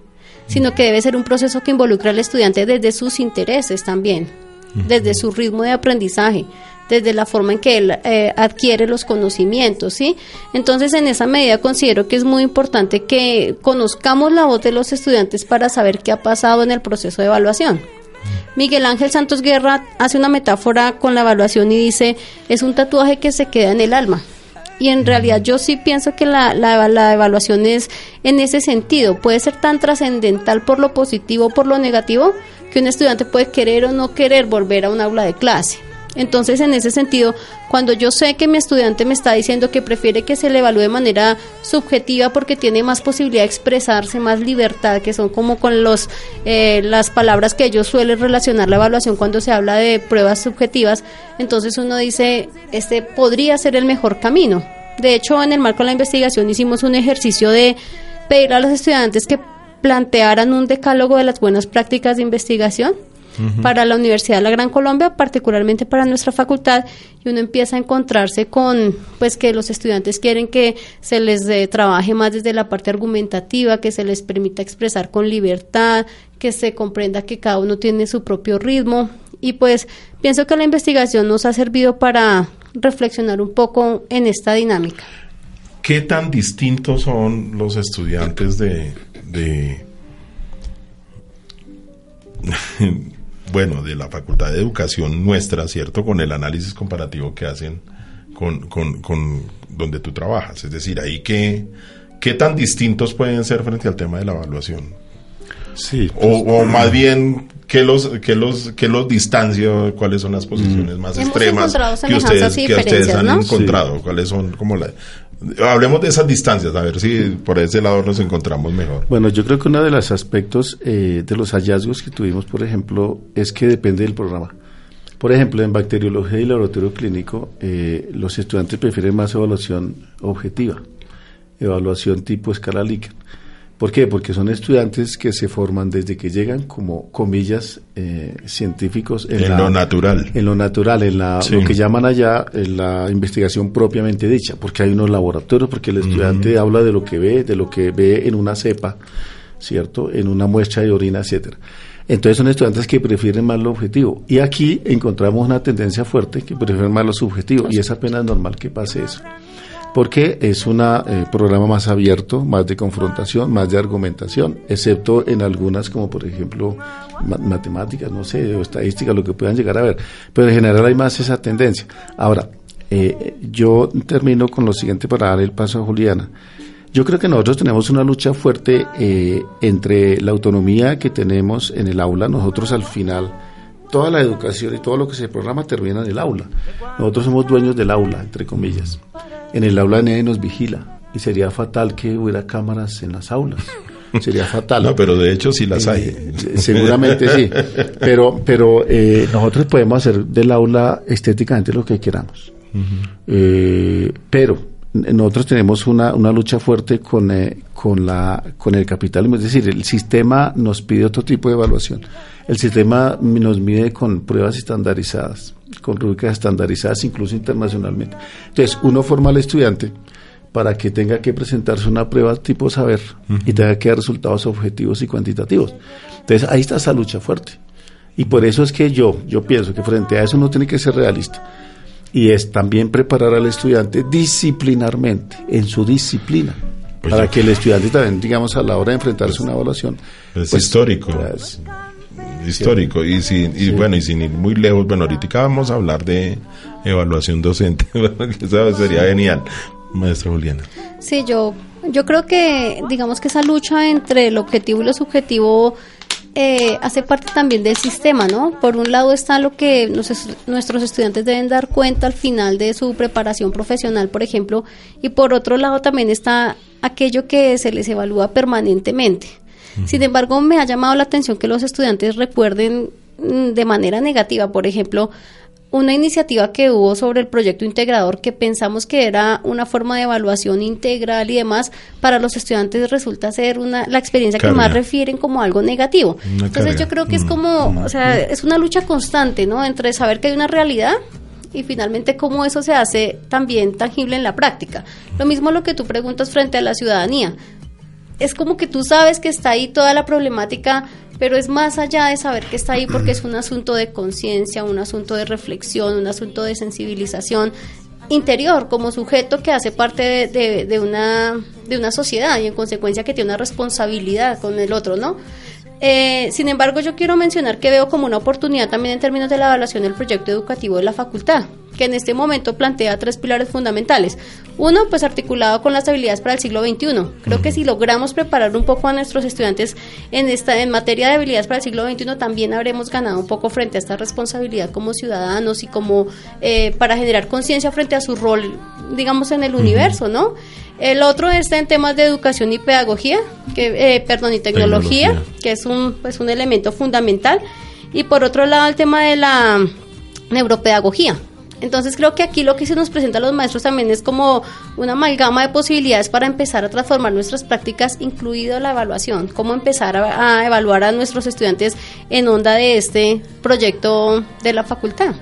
sino que debe ser un proceso que involucra al estudiante desde sus intereses también, desde su ritmo de aprendizaje, desde la forma en que él eh, adquiere los conocimientos, ¿sí? Entonces, en esa medida considero que es muy importante que conozcamos la voz de los estudiantes para saber qué ha pasado en el proceso de evaluación. Miguel Ángel Santos Guerra hace una metáfora con la evaluación y dice, es un tatuaje que se queda en el alma. Y en realidad yo sí pienso que la, la, la evaluación es en ese sentido, puede ser tan trascendental por lo positivo o por lo negativo que un estudiante puede querer o no querer volver a un aula de clase. Entonces, en ese sentido, cuando yo sé que mi estudiante me está diciendo que prefiere que se le evalúe de manera subjetiva porque tiene más posibilidad de expresarse, más libertad, que son como con los eh, las palabras que ellos suelen relacionar la evaluación cuando se habla de pruebas subjetivas, entonces uno dice, este podría ser el mejor camino. De hecho, en el marco de la investigación hicimos un ejercicio de pedir a los estudiantes que plantearan un decálogo de las buenas prácticas de investigación para la Universidad de la Gran Colombia, particularmente para nuestra facultad, y uno empieza a encontrarse con, pues que los estudiantes quieren que se les eh, trabaje más desde la parte argumentativa, que se les permita expresar con libertad, que se comprenda que cada uno tiene su propio ritmo, y pues pienso que la investigación nos ha servido para reflexionar un poco en esta dinámica. ¿Qué tan distintos son los estudiantes de, de bueno, de la Facultad de Educación nuestra, ¿cierto? Con el análisis comparativo que hacen con, con, con donde tú trabajas. Es decir, ahí qué, qué tan distintos pueden ser frente al tema de la evaluación. Sí. o, pues, más bien, ¿qué los, qué los, qué los distancia? ¿Cuáles son las posiciones mm. más extremas que ustedes, que ustedes han encontrado? ¿Cuáles son como la, Hablemos de esas distancias, a ver si por ese lado nos encontramos mejor. Bueno, yo creo que uno de los aspectos eh, de los hallazgos que tuvimos, por ejemplo, es que depende del programa. Por ejemplo, en bacteriología y laboratorio clínico, eh, los estudiantes prefieren más evaluación objetiva, evaluación tipo escala Likert. ¿Por qué? Porque son estudiantes que se forman desde que llegan como comillas eh, científicos en, lo natural. En lo natural, en la, lo que llaman allá en la investigación propiamente dicha, porque hay unos laboratorios, porque el estudiante habla de lo que ve, de lo que ve en una cepa, ¿cierto? En una muestra de orina, etcétera. Entonces son estudiantes que prefieren más lo objetivo. Y aquí encontramos una tendencia fuerte que prefieren más lo subjetivo, y es apenas normal que pase eso porque es un eh, programa más abierto, más de confrontación, más de argumentación, excepto en algunas como por ejemplo matemáticas, no sé, o estadísticas, lo que puedan llegar a ver, pero en general hay más esa tendencia. Ahora, eh, yo termino con lo siguiente para dar el paso a Juliana. Yo creo que nosotros tenemos una lucha fuerte eh, entre la autonomía que tenemos en el aula, nosotros al final toda la educación y todo lo que se programa termina en el aula. Nosotros somos dueños del aula, entre comillas. En el aula nadie nos vigila y sería fatal que hubiera cámaras en las aulas. Sería fatal. [LAUGHS] No, pero de hecho sí las hay. Eh, seguramente sí. Pero, pero eh, nosotros podemos hacer del aula estéticamente lo que queramos. Eh, pero nosotros tenemos una, una lucha fuerte con, con, la, con el capitalismo. Es decir, el sistema nos pide otro tipo de evaluación. El sistema nos mide con pruebas estandarizadas, con rúbricas estandarizadas, incluso internacionalmente. Entonces, uno forma al estudiante para que tenga que presentarse una prueba tipo saber y tenga que dar resultados objetivos y cuantitativos. Entonces, ahí está esa lucha fuerte. Y por eso es que yo, yo pienso que frente a eso no tiene que ser realista. Y es también preparar al estudiante disciplinarmente, en su disciplina. Pues para que el estudiante también, digamos, a la hora de enfrentarse a una evaluación. Es pues, histórico. Pues, histórico. Y, sin, y bueno, y sin ir muy lejos, bueno, ahorita vamos a hablar de evaluación docente, [LAUGHS] eso sería genial, maestra Juliana. Sí, yo, yo creo que, digamos que esa lucha entre el objetivo y lo subjetivo eh, hace parte también del sistema, ¿no? Por un lado está lo que nuestros estudiantes deben dar cuenta al final de su preparación profesional, por ejemplo, y por otro lado también está aquello que se les evalúa permanentemente. Sin embargo, me ha llamado la atención que los estudiantes recuerden mm, de manera negativa, por ejemplo, una iniciativa que hubo sobre el proyecto integrador que pensamos que era una forma de evaluación integral y demás, para los estudiantes resulta ser una la experiencia que más refieren como algo negativo. Entonces yo creo que es mm. como, o sea, es una lucha constante, ¿no? Entre saber que hay una realidad y finalmente cómo eso se hace también tangible en la práctica. Lo mismo lo que tú preguntas frente a la ciudadanía. Es como que tú sabes que está ahí toda la problemática pero es más allá de saber que está ahí porque es un asunto de conciencia, un asunto de reflexión, un asunto de sensibilización interior como sujeto que hace parte de, de, una, de una sociedad y en consecuencia que tiene una responsabilidad con el otro, ¿no? Eh, sin embargo, yo quiero mencionar que veo como una oportunidad también en términos de la evaluación del proyecto educativo de la facultad, que en este momento plantea tres pilares fundamentales. Uno, pues articulado con las habilidades para el siglo XXI. Creo que si logramos preparar un poco a nuestros estudiantes en esta en materia de habilidades para el siglo XXI, también habremos ganado un poco frente a esta responsabilidad como ciudadanos y como eh, para generar conciencia frente a su rol, digamos, en el universo, ¿no? El otro está en temas de educación y pedagogía, que, eh, perdón, y tecnología, que es un, pues, un elemento fundamental. Y por otro lado, el tema de la neuropedagogía. Entonces creo que aquí lo que se nos presenta a los maestros también es como una amalgama de posibilidades para empezar a transformar nuestras prácticas, incluido la evaluación, cómo empezar a, evaluar a nuestros estudiantes en onda de este proyecto de la facultad.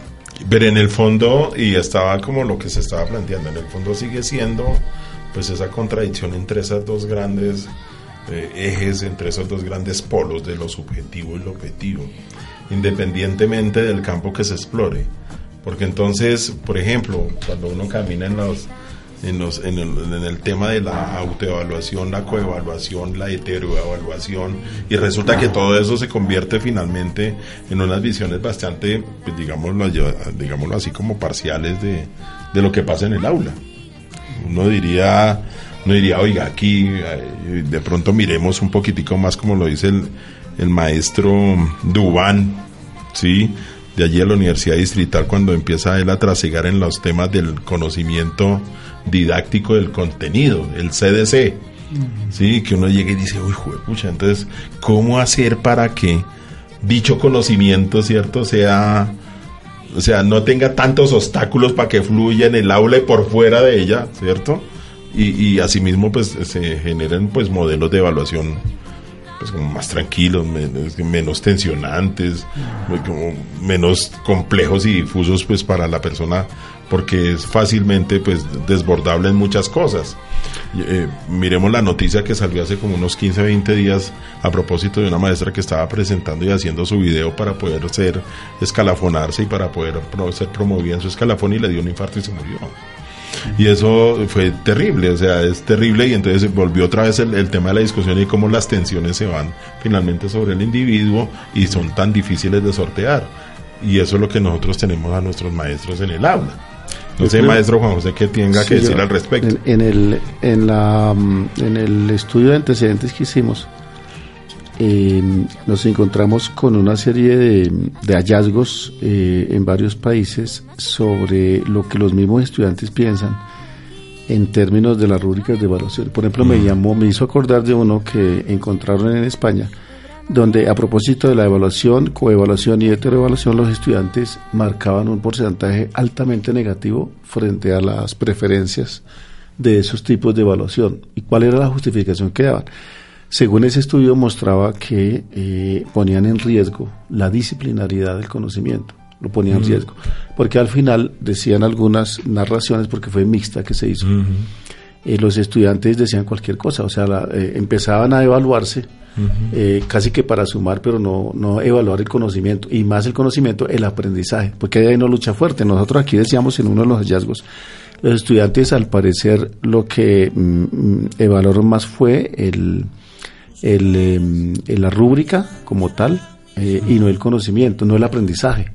Pero en el fondo, y estaba como lo que se estaba planteando, en el fondo sigue siendo pues esa contradicción entre esas dos grandes eh, ejes, entre esos dos grandes polos de lo subjetivo y lo objetivo, independientemente del campo que se explore. Porque entonces, por ejemplo, cuando uno camina en los, en, los, en, el, en, el, tema de la autoevaluación, la coevaluación, la heteroevaluación, y resulta que todo eso se convierte finalmente en unas visiones bastante, pues digámoslo, digámoslo así como parciales de, de lo que pasa en el aula uno diría, uno diría, oiga, aquí eh, de pronto miremos un poquitico más como lo dice el, el maestro Dubán, ¿sí? De allí a la Universidad Distrital cuando empieza él a trasegar en los temas del conocimiento didáctico del contenido, el CDC, ¿sí? que uno llegue y dice, uy, pucha, entonces, ¿cómo hacer para que dicho conocimiento, ¿cierto?, sea o sea, no tenga tantos obstáculos para que fluya en el aula y por fuera de ella, ¿cierto? Y, y asimismo, pues se generen pues modelos de evaluación pues como más tranquilos, menos, tensionantes, como menos complejos y difusos pues para la persona porque es fácilmente pues desbordable en muchas cosas. Eh, miremos la noticia que salió hace como unos 15, 20 días a propósito de una maestra que estaba presentando y haciendo su video para poder ser escalafonarse y para poder ser promovida en su escalafón y le dio un infarto y se murió. Y eso fue terrible, o sea, es terrible y entonces volvió otra vez el, tema de la discusión y cómo las tensiones se van finalmente sobre el individuo y son tan difíciles de sortear. Y eso es lo que nosotros tenemos a nuestros maestros en el aula. No sé, maestro Juan José, que tenga que decir al respecto. En, el, en, la, en el estudio de antecedentes que hicimos, eh, nos encontramos con una serie de, hallazgos eh, en varios países sobre lo que los mismos estudiantes piensan en términos de las rúbricas de evaluación. Por ejemplo, me llamó, me hizo acordar de uno que encontraron en España, donde a propósito de la evaluación, coevaluación y heteroevaluación, los estudiantes marcaban un porcentaje altamente negativo frente a las preferencias de esos tipos de evaluación. ¿Y cuál era la justificación que daban? Según ese estudio mostraba que eh, ponían en riesgo la disciplinaridad del conocimiento, lo ponían en riesgo, porque al final decían algunas narraciones, porque fue mixta que se hizo, eh, los estudiantes decían cualquier cosa, o sea, eh, empezaban a evaluarse casi que para sumar, pero no, no evaluar el conocimiento, y más el conocimiento, el aprendizaje, porque hay una lucha fuerte. Nosotros aquí decíamos en uno de los hallazgos, los estudiantes al parecer lo que mm, mm, evaluaron más fue el el, em, la rúbrica como tal eh, y no el conocimiento, no el aprendizaje.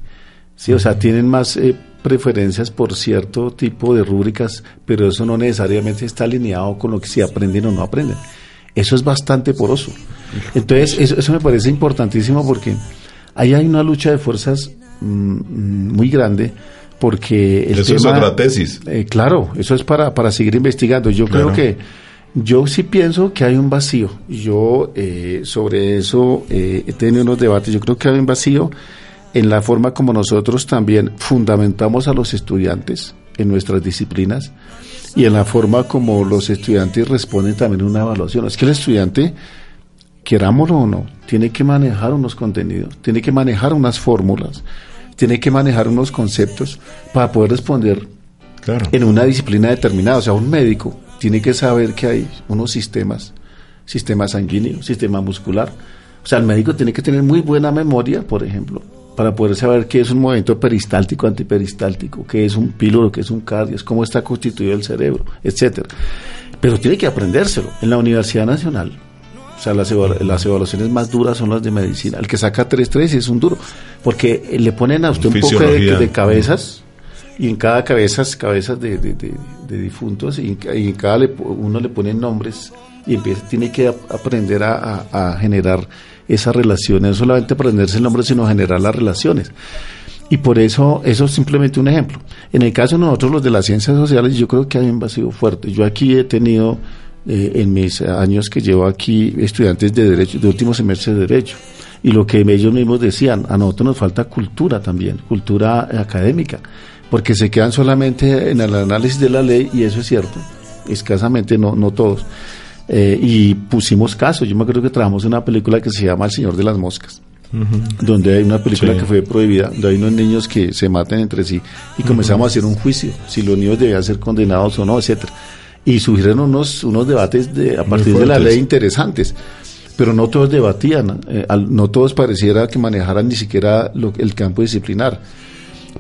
¿sí? O sea, tienen más eh, preferencias por cierto tipo de rúbricas, pero eso no necesariamente está alineado con lo que si aprenden o no aprenden. Eso es bastante poroso. Entonces, eso, eso me parece importantísimo porque ahí hay una lucha de fuerzas mm, muy grande porque el Eso es otra tesis. Eh, claro, eso es para, para seguir investigando. Yo Claro. creo que yo sí pienso que hay un vacío. Yo eh, sobre eso eh, he tenido unos debates. Yo creo que hay un vacío en la forma como nosotros también fundamentamos a los estudiantes en nuestras disciplinas y en la forma como los estudiantes responden también a una evaluación. Es que el estudiante, querámoslo o no, tiene que manejar unos contenidos, tiene que manejar unas fórmulas, tiene que manejar unos conceptos para poder responder Claro. en una disciplina determinada. O sea, un médico tiene que saber que hay unos sistemas, sistema sanguíneo, sistema muscular. O sea, el médico tiene que tener muy buena memoria, por ejemplo, para poder saber qué es un movimiento peristáltico, antiperistáltico, qué es un píloro, qué es un cardio, cómo está constituido el cerebro, etcétera. Pero tiene que aprendérselo. En la Universidad Nacional, o sea, las, evalu- las evaluaciones más duras son las de medicina. El que saca 3-3 es un duro, porque le ponen a usted un poco de cabezas y en cada cabezas cabezas de, de- de- difuntos y en, cada le uno le ponen nombres y empieza tiene que ap- aprender a, generar esas relaciones no solamente aprenderse el nombre sino generar las relaciones. Y por eso eso es simplemente un ejemplo. En el caso de nosotros los de las ciencias sociales yo creo que hay un vacío fuerte. Yo aquí he tenido eh, en mis años que llevo aquí estudiantes de derecho de último semestre de derecho. Y lo que ellos mismos decían, a nosotros nos falta cultura también, cultura académica, porque se quedan solamente en el análisis de la ley y eso es cierto, escasamente, no, no todos. Eh, y pusimos casos, yo me acuerdo que trabajamos en una película que se llama El Señor de las Moscas, donde hay una película Sí. que fue prohibida, donde hay unos niños que se matan entre sí y comenzamos a hacer un juicio, si los niños debían ser condenados o no, etcétera. Y surgieron unos, unos debates de, a partir de la ley interesantes pero no todos debatían, eh, al- no todos pareciera que manejaran ni siquiera lo- el campo disciplinar,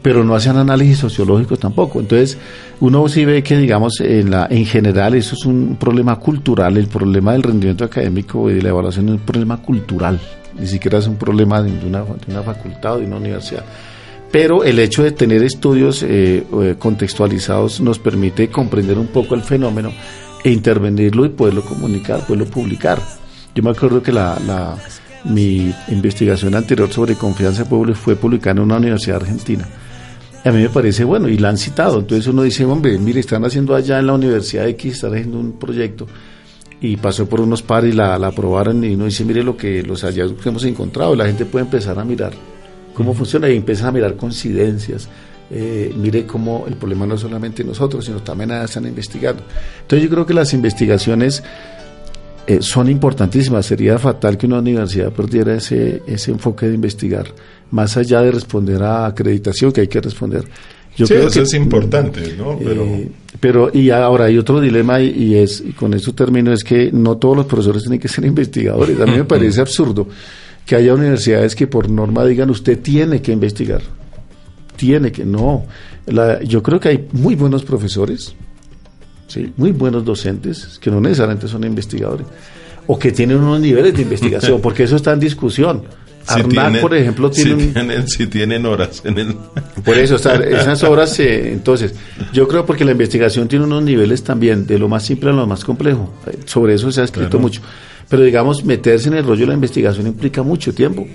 pero no hacían análisis sociológico tampoco. Entonces, uno sí ve que, digamos, en, la, en general eso es un problema cultural, el problema del rendimiento académico y de la evaluación es un problema cultural, ni siquiera es un problema de una, de una facultad o de una universidad. Pero el hecho de tener estudios eh, eh, contextualizados nos permite comprender un poco el fenómeno e intervenirlo y poderlo comunicar, poderlo publicar. Yo me acuerdo que la, la- mi investigación anterior sobre confianza pública fue publicada en una universidad argentina. A mí me parece bueno, y la han citado. Entonces uno dice, hombre, mire, están haciendo allá en la Universidad X, están haciendo un proyecto. Y pasó por unos pares y la, la aprobaron. Y uno dice, mire lo que los hallazgos que hemos encontrado. La gente puede empezar a mirar cómo funciona y empieza a mirar coincidencias. Eh, mire cómo el problema no es solamente nosotros, sino también están investigando. Entonces yo creo que las investigaciones eh, son importantísimas. Sería fatal que una universidad perdiera ese, ese enfoque de investigar, más allá de responder a acreditación que hay que responder. Yo sí, creo eso que, es importante, ¿no? Pero eh, pero y ahora hay otro dilema y, y es y con eso termino es que no todos los profesores tienen que ser [LAUGHS] investigadores. A mí me parece absurdo que haya universidades que por norma digan usted tiene que investigar, tiene que no. La- yo creo que hay muy buenos profesores, sí, muy buenos docentes que no necesariamente son investigadores o que tienen unos niveles de investigación, porque eso está en discusión. [LAUGHS] si Arnac, tienen- por ejemplo, si tiene un, tienen, si tienen horas en el... [LAUGHS] por eso, o sea, [LAUGHS] esas eh, entonces, yo creo porque la investigación tiene unos niveles también, de lo más simple a lo más complejo. Sobre eso se ha escrito Claro. mucho. Pero digamos, meterse en el rollo de la investigación implica mucho tiempo,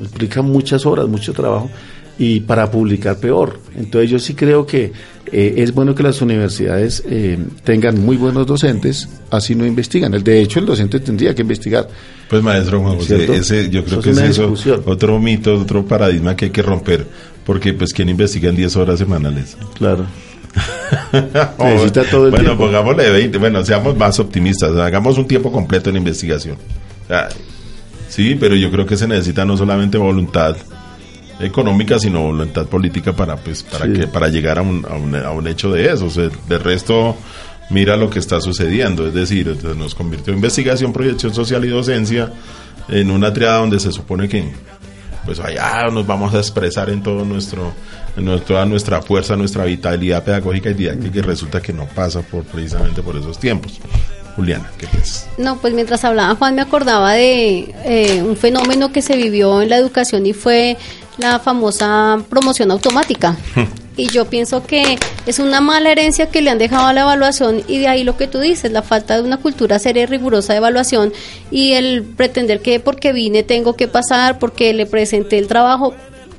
implica muchas horas, mucho trabajo, y para publicar peor. Entonces yo sí creo que eh, es bueno que las universidades eh, tengan muy buenos docentes, así no investigan. El, de hecho, el docente tendría que investigar. Pues maestro Juan José, ese, yo creo Eso que es eso, otro mito, otro paradigma que hay que romper, porque pues quien investiga en 10 horas semanales. Claro. [LAUGHS] Necesita todo el bueno, tiempo. pongámosle 20, bueno, seamos más optimistas, hagamos un tiempo completo en investigación. Sí, pero yo creo que se necesita no solamente voluntad económica, sino voluntad política para pues para Sí. que para llegar a un, a un, a un hecho de eso. O sea, de resto, mira lo que está sucediendo, es decir, nos convirtió investigación, proyección social y docencia en una triada donde se supone que pues allá nos vamos a expresar en todo nuestro, en toda nuestra fuerza, nuestra vitalidad pedagógica y didáctica y resulta que no pasa por precisamente por esos tiempos. Juliana, ¿qué piensas? No, pues mientras hablaba Juan me acordaba de eh, un fenómeno que se vivió en la educación y fue la famosa promoción automática. Y yo pienso que es una mala herencia que le han dejado a la evaluación y de ahí lo que tú dices, la falta de una cultura seria y rigurosa de evaluación y el pretender que porque vine tengo que pasar, porque le presenté el trabajo,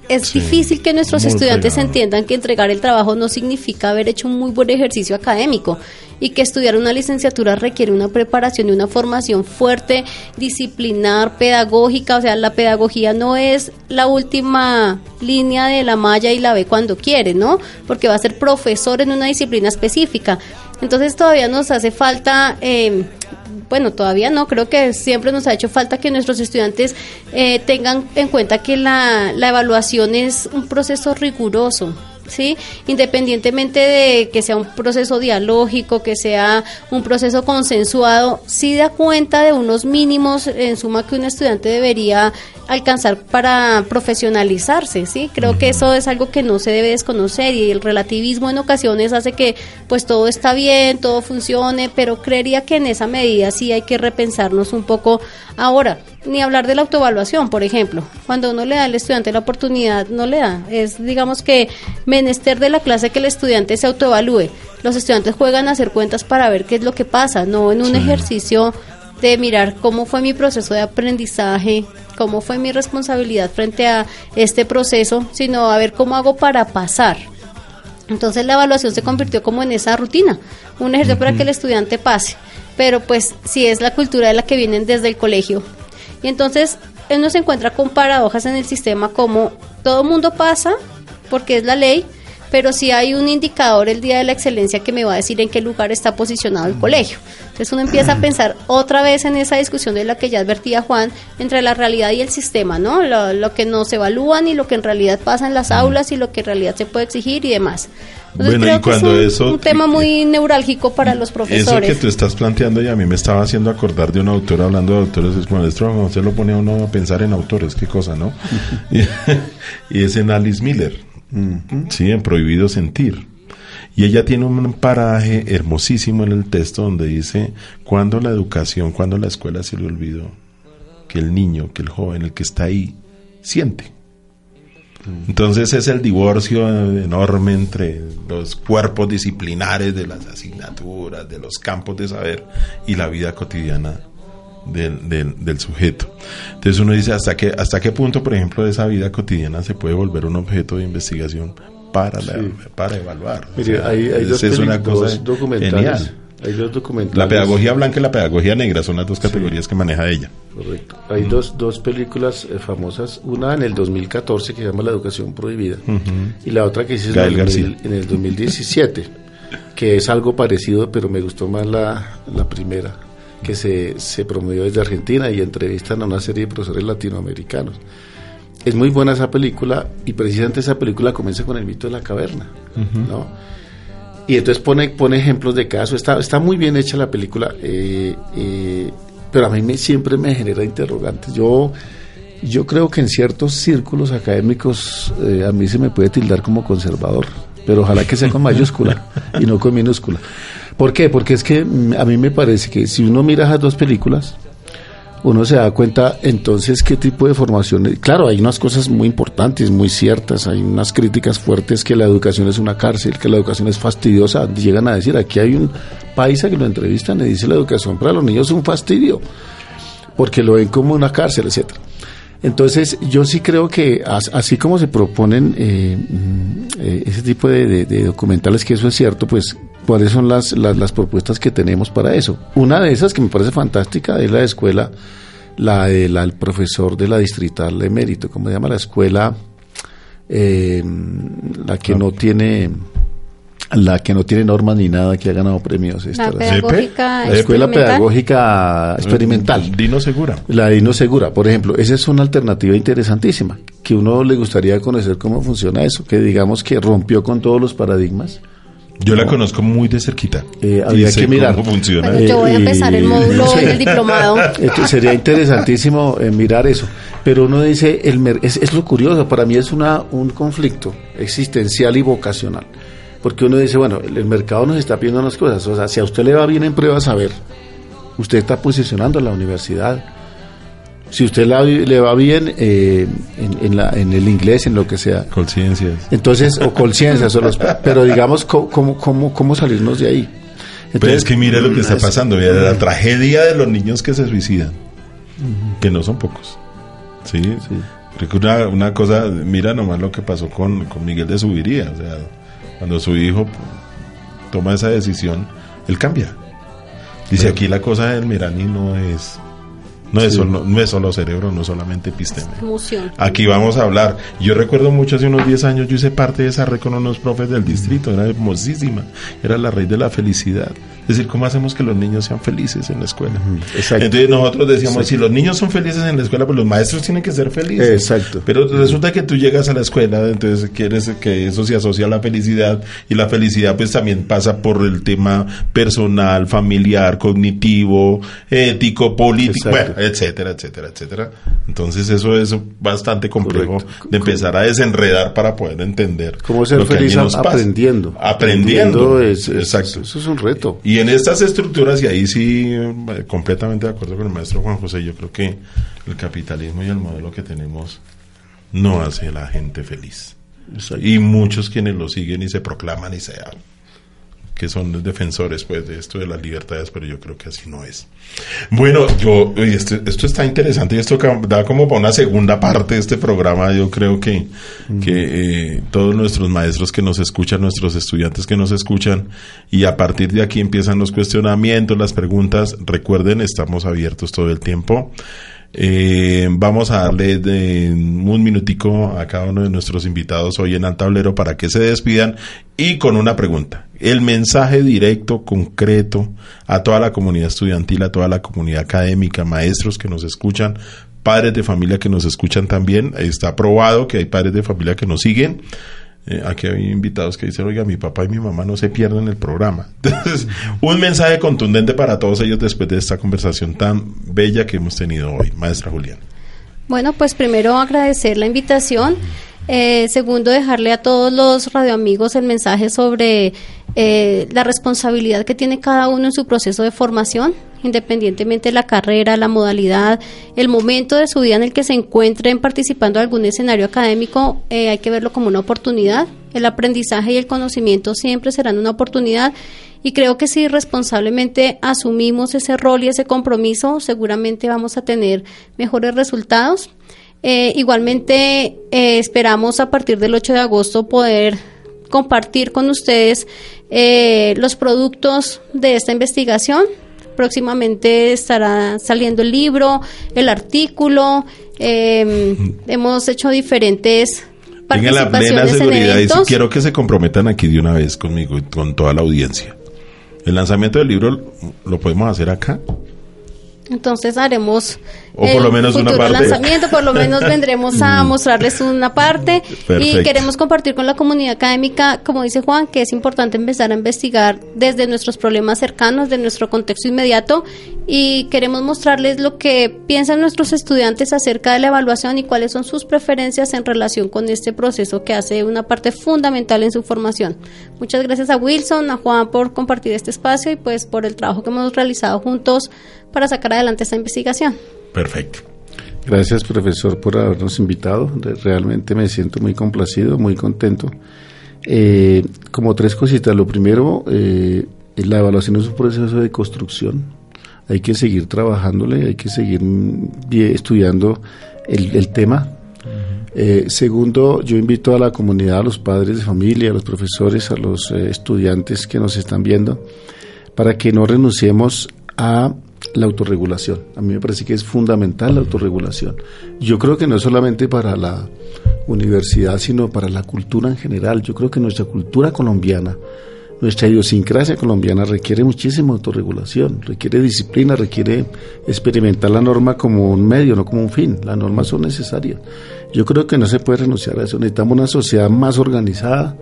es difícil que nuestros estudiantes entiendan que entregar el trabajo no significa haber hecho un muy buen ejercicio académico y que estudiar una licenciatura requiere una preparación y una formación fuerte, disciplinar, pedagógica, o sea, la pedagogía no es la última línea de la malla y la ve cuando quiere, ¿no? Porque va a ser profesor en una disciplina específica. Entonces todavía nos hace falta eh, bueno, todavía no, creo que siempre nos ha hecho falta que nuestros estudiantes eh, tengan en cuenta que la, la evaluación es un proceso riguroso. ¿Sí? Independientemente de que sea un proceso dialógico, que sea un proceso consensuado, sí da cuenta de unos mínimos en suma que un estudiante debería alcanzar para profesionalizarse, ¿sí? Creo que eso es algo que no se debe desconocer y el relativismo en ocasiones hace que pues todo está bien, todo funcione, pero creería que en esa medida sí hay que repensarnos un poco ahora, ni hablar de la autoevaluación, por ejemplo, cuando uno le da al estudiante la oportunidad, no le da, es digamos que menester de la clase que el estudiante se autoevalúe. Los estudiantes juegan a hacer cuentas para ver qué es lo que pasa, no en un ejercicio de mirar cómo fue mi proceso de aprendizaje, cómo fue mi responsabilidad frente a este proceso, sino a ver cómo hago para pasar. Entonces la evaluación se convirtió como en esa rutina, un ejercicio para que el estudiante pase, pero pues si es la cultura de la que vienen desde el colegio. Y entonces uno se encuentra con paradojas en el sistema como todo mundo pasa porque es la ley, pero si hay un indicador el día de la excelencia que me va a decir en qué lugar está posicionado el colegio. Entonces uno empieza a [CLEARS THROAT] pensar otra vez en esa discusión de la que ya advertía Juan entre la realidad y el sistema, ¿no? Lo, lo que nos evalúan y lo que en realidad pasa en las aulas y lo que en realidad se puede exigir y demás. Entonces Bueno, y que es cuando un, eso- un tema muy neurálgico para los Eso profesores. que tú estás planteando y a mí me estaba haciendo acordar de un autor hablando de autores, es como esto, cuando usted lo pone a uno a pensar en autores, qué cosa, ¿no? [LAUGHS] y, y es en Alice Miller, sí, en Prohibido Sentir. Y ella tiene un paraje hermosísimo en el texto donde dice, cuando la educación, cuando la escuela se le olvidó, que el niño, que el joven, el que está ahí, siente. Entonces es el divorcio enorme entre los cuerpos disciplinares de las asignaturas, de los campos de saber y la vida cotidiana del, del, del sujeto. Entonces uno dice, ¿hasta qué, ¿hasta qué punto, por ejemplo, esa vida cotidiana se puede volver un objeto de investigación para, la- Sí. para evaluar? O Mire, sea, hay, hay dos, es una dos cosa documentales. genial. Hay dos documentales. La pedagogía blanca y la pedagogía negra son las dos categorías que maneja ella. Correcto. Hay dos, dos películas eh, famosas, una en el 2014 que se llama La educación prohibida y la otra que hice en, Gael el, García. 2000 en el 2017, que es algo parecido, pero me gustó más la, la primera, que se, se promovió desde Argentina y entrevistan a una serie de profesores latinoamericanos. Es muy buena esa película y precisamente esa película comienza con el mito de la caverna, ¿no? Y entonces pone, pone ejemplos de caso. Está, está muy bien hecha la película, eh, eh, pero a mí me, siempre me genera interrogantes. Yo, yo creo que en ciertos círculos académicos eh, a mí se me puede tildar como conservador, pero ojalá que sea con mayúscula y no con minúscula. ¿Por qué? Porque es que mm, a mí me parece que si uno mira esas dos películas, uno se da cuenta entonces qué tipo de formación. Claro, hay unas cosas muy importantes, muy ciertas, hay unas críticas fuertes que la educación es una cárcel, que la educación es fastidiosa. Llegan a decir, aquí hay un paisa que lo entrevistan y dice la educación para los niños es un fastidio, porque lo ven como una cárcel, etcétera. Entonces, yo sí creo que as- así como se proponen eh, mm, eh, ese tipo de, de- de documentales, que eso es cierto, pues, ¿cuáles son las, las, las propuestas que tenemos para eso? Una de esas que me parece fantástica es la escuela, la del profesor de la distrital de mérito, ¿cómo se llama? La escuela, eh, la que no tiene la que no tiene normas ni nada que ha ganado premios esta, La pedagógica la escuela experimental. pedagógica experimental Dino Segura. la Dino Segura, por ejemplo, esa es una alternativa interesantísima, que uno le gustaría conocer cómo funciona eso, que digamos que rompió con todos los paradigmas. Yo la conozco muy de cerquita. Eh, habría que mirar. cómo funciona. Bueno, yo voy a Eh, empezar el módulo no sé. del diplomado. [LAUGHS] Esto sería interesantísimo eh, mirar eso. Pero uno dice, el mer- es, es lo curioso, para mí es una, un conflicto existencial y vocacional. Porque uno dice, bueno, el, el mercado nos está pidiendo unas cosas. O sea, si a usted le va bien en pruebas, a ver, usted está posicionando a la universidad Si usted la- le va bien eh, en, en la- en el inglés, en lo que sea. Conciencias. Entonces, o conciencia, son los- pero digamos, ¿cómo, cómo, cómo, salirnos de ahí? Pero es que mire lo que está es- pasando, mira, la tragedia de los niños que se suicidan, que no son pocos. Sí, que una, una cosa, mira nomás lo que pasó con, con Miguel de Subiría, o sea, cuando su hijo toma esa decisión, él cambia. Dice aquí la cosa del Mirani no es, no es Sí. solo, no es solo cerebro, no es solamente episteme. Emoción. Aquí vamos a hablar. Yo recuerdo mucho hace unos 10 años, yo hice parte de esa red con unos profes del distrito, era hermosísima, era la raíz de la felicidad. Es decir, ¿cómo hacemos que los niños sean felices en la escuela? Exacto. Entonces nosotros decíamos, Exacto. si los niños son felices en la escuela, pues los maestros tienen que ser felices. Exacto. Pero resulta que tú llegas a la escuela, entonces quieres que eso se asocia a la felicidad y la felicidad pues también pasa por el tema personal, familiar, cognitivo, ético, político, bueno, etcétera, etcétera, etcétera. Entonces eso es bastante complejo Correcto. de empezar a desenredar para poder entender ¿Cómo ser feliz aprendiendo? Aprendiendo. es- es- Exacto. Eso es un reto. Y en estas estructuras, y ahí sí, eh, completamente de acuerdo con el maestro Juan José, yo creo que el capitalismo y el modelo que tenemos no hace a la gente feliz. Y muchos quienes lo siguen y se proclaman y se que son defensores pues de esto de las libertades, pero yo creo que así no es. Bueno, yo esto, esto está interesante y esto da como para una segunda parte de este programa. Yo creo que, que eh, todos nuestros maestros que nos escuchan, nuestros estudiantes que nos escuchan, y a partir de aquí empiezan los cuestionamientos, las preguntas. Recuerden, estamos abiertos todo el tiempo. Eh, vamos a darle de un minutico a cada uno de nuestros invitados hoy en el tablero para que se despidan y con una pregunta. El mensaje directo, concreto a toda la comunidad estudiantil, a toda la comunidad académica, maestros que nos escuchan, padres de familia que nos escuchan también. Está probado que hay padres de familia que nos siguen. Eh, aquí hay invitados que dicen, oiga, mi papá y mi mamá no se pierden el programa. [LAUGHS] Entonces, un mensaje contundente para todos ellos después de esta conversación tan bella que hemos tenido hoy. Maestra Julián. Bueno, pues primero agradecer la invitación. Eh, segundo, dejarle a todos los radioamigos el mensaje sobre eh, la responsabilidad que tiene cada uno en su proceso de formación, independientemente de la carrera, la modalidad, el momento de su vida en el que se encuentren participando en algún escenario académico, eh, hay que verlo como una oportunidad. El aprendizaje y el conocimiento siempre serán una oportunidad y creo que si responsablemente asumimos ese rol y ese compromiso, seguramente vamos a tener mejores resultados. Eh, igualmente, eh, esperamos a partir del 8 de agosto poder compartir con ustedes eh, los productos de esta investigación. Próximamente estará saliendo el libro, el artículo. eh, hemos hecho diferentes Tengan la plena seguridad y si quiero que se comprometan aquí de una vez conmigo y con toda la audiencia. El lanzamiento del libro lo podemos hacer acá. Entonces haremos O por el lo menos una futuro parte. lanzamiento, por lo menos [LAUGHS] vendremos a mostrarles una parte Perfecto. y queremos compartir con la comunidad académica, como dice Juan, que es importante empezar a investigar desde nuestros problemas cercanos, de nuestro contexto inmediato y queremos mostrarles lo que piensan nuestros estudiantes acerca de la evaluación y cuáles son sus preferencias en relación con este proceso que hace una parte fundamental en su formación. Muchas gracias a Wilson, a Juan por compartir este espacio y pues por el trabajo que hemos realizado juntos para sacar adelante esta investigación. Perfecto. Gracias, profesor, por habernos invitado. Re- Realmente me siento muy complacido, muy contento. Eh, como tres cositas. Lo primero, eh, la evaluación es un proceso de construcción. Hay que seguir trabajándole, hay que seguir estudiando el, el tema. Eh, segundo, yo invito a la comunidad, a los padres de familia, a los profesores, a los eh, estudiantes que nos están viendo, para que no renunciemos a la autorregulación. A mí me parece que es fundamental la autorregulación. Yo creo que no es solamente para la universidad, sino para la cultura en general. Yo creo que nuestra cultura colombiana, nuestra idiosincrasia colombiana requiere muchísima autorregulación, requiere disciplina, requiere experimentar la norma como un medio, no como un fin. Las normas son necesarias. Yo creo que no se puede renunciar a eso. Necesitamos una sociedad más organizada,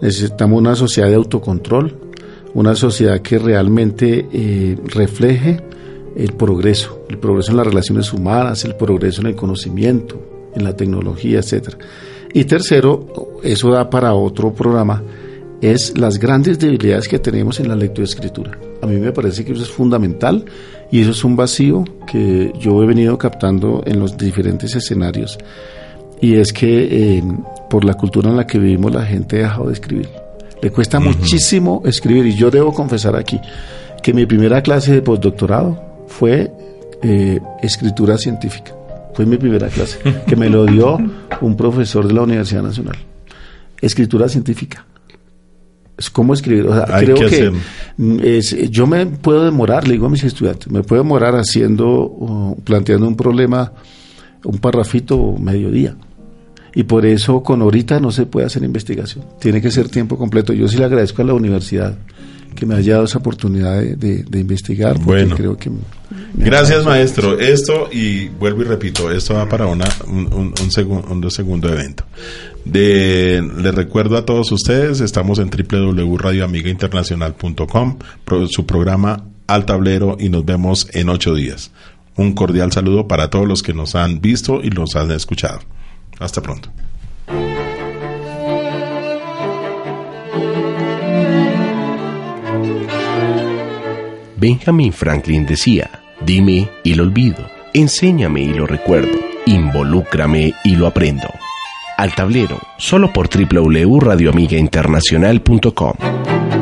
necesitamos una sociedad de autocontrol, una sociedad que realmente eh, refleje el progreso, el progreso en las relaciones humanas, el progreso en el conocimiento, en la tecnología, etcétera. Y tercero, eso da para otro programa, es las grandes debilidades que tenemos en la lectoescritura. A mí me parece que eso es fundamental Y eso es un vacío que yo he venido captando en los diferentes escenarios. Y es que eh, por la cultura en la que vivimos la gente ha dejado de escribir. Le cuesta muchísimo escribir y yo debo confesar aquí que mi primera clase de postdoctorado fue eh, escritura científica. Fue mi primera clase, que me lo dio [LAUGHS] un profesor de la Universidad Nacional. Escritura científica. Es cómo escribir. O sea, creo que, es, yo me puedo demorar, le digo a mis estudiantes, me puedo demorar haciendo, planteando un problema, un parrafito mediodía. Y por eso con ahorita no se puede hacer investigación. Tiene que ser tiempo completo. Yo sí le agradezco a la universidad que me haya dado esa oportunidad de, investigar. Bueno, creo que gracias maestro. Esto, y vuelvo y repito, esto va para una, un, un, segundo evento. De, les recuerdo a todos ustedes, estamos en www.radioamigainternacional.com, su programa Al Tablero y nos vemos en ocho días. Un cordial saludo para todos los que nos han visto y los han escuchado. Hasta pronto. Benjamin Franklin decía, dime y lo olvido, enséñame y lo recuerdo, involúcrame y lo aprendo. Al tablero, solo por www.radioamigainternacional.com.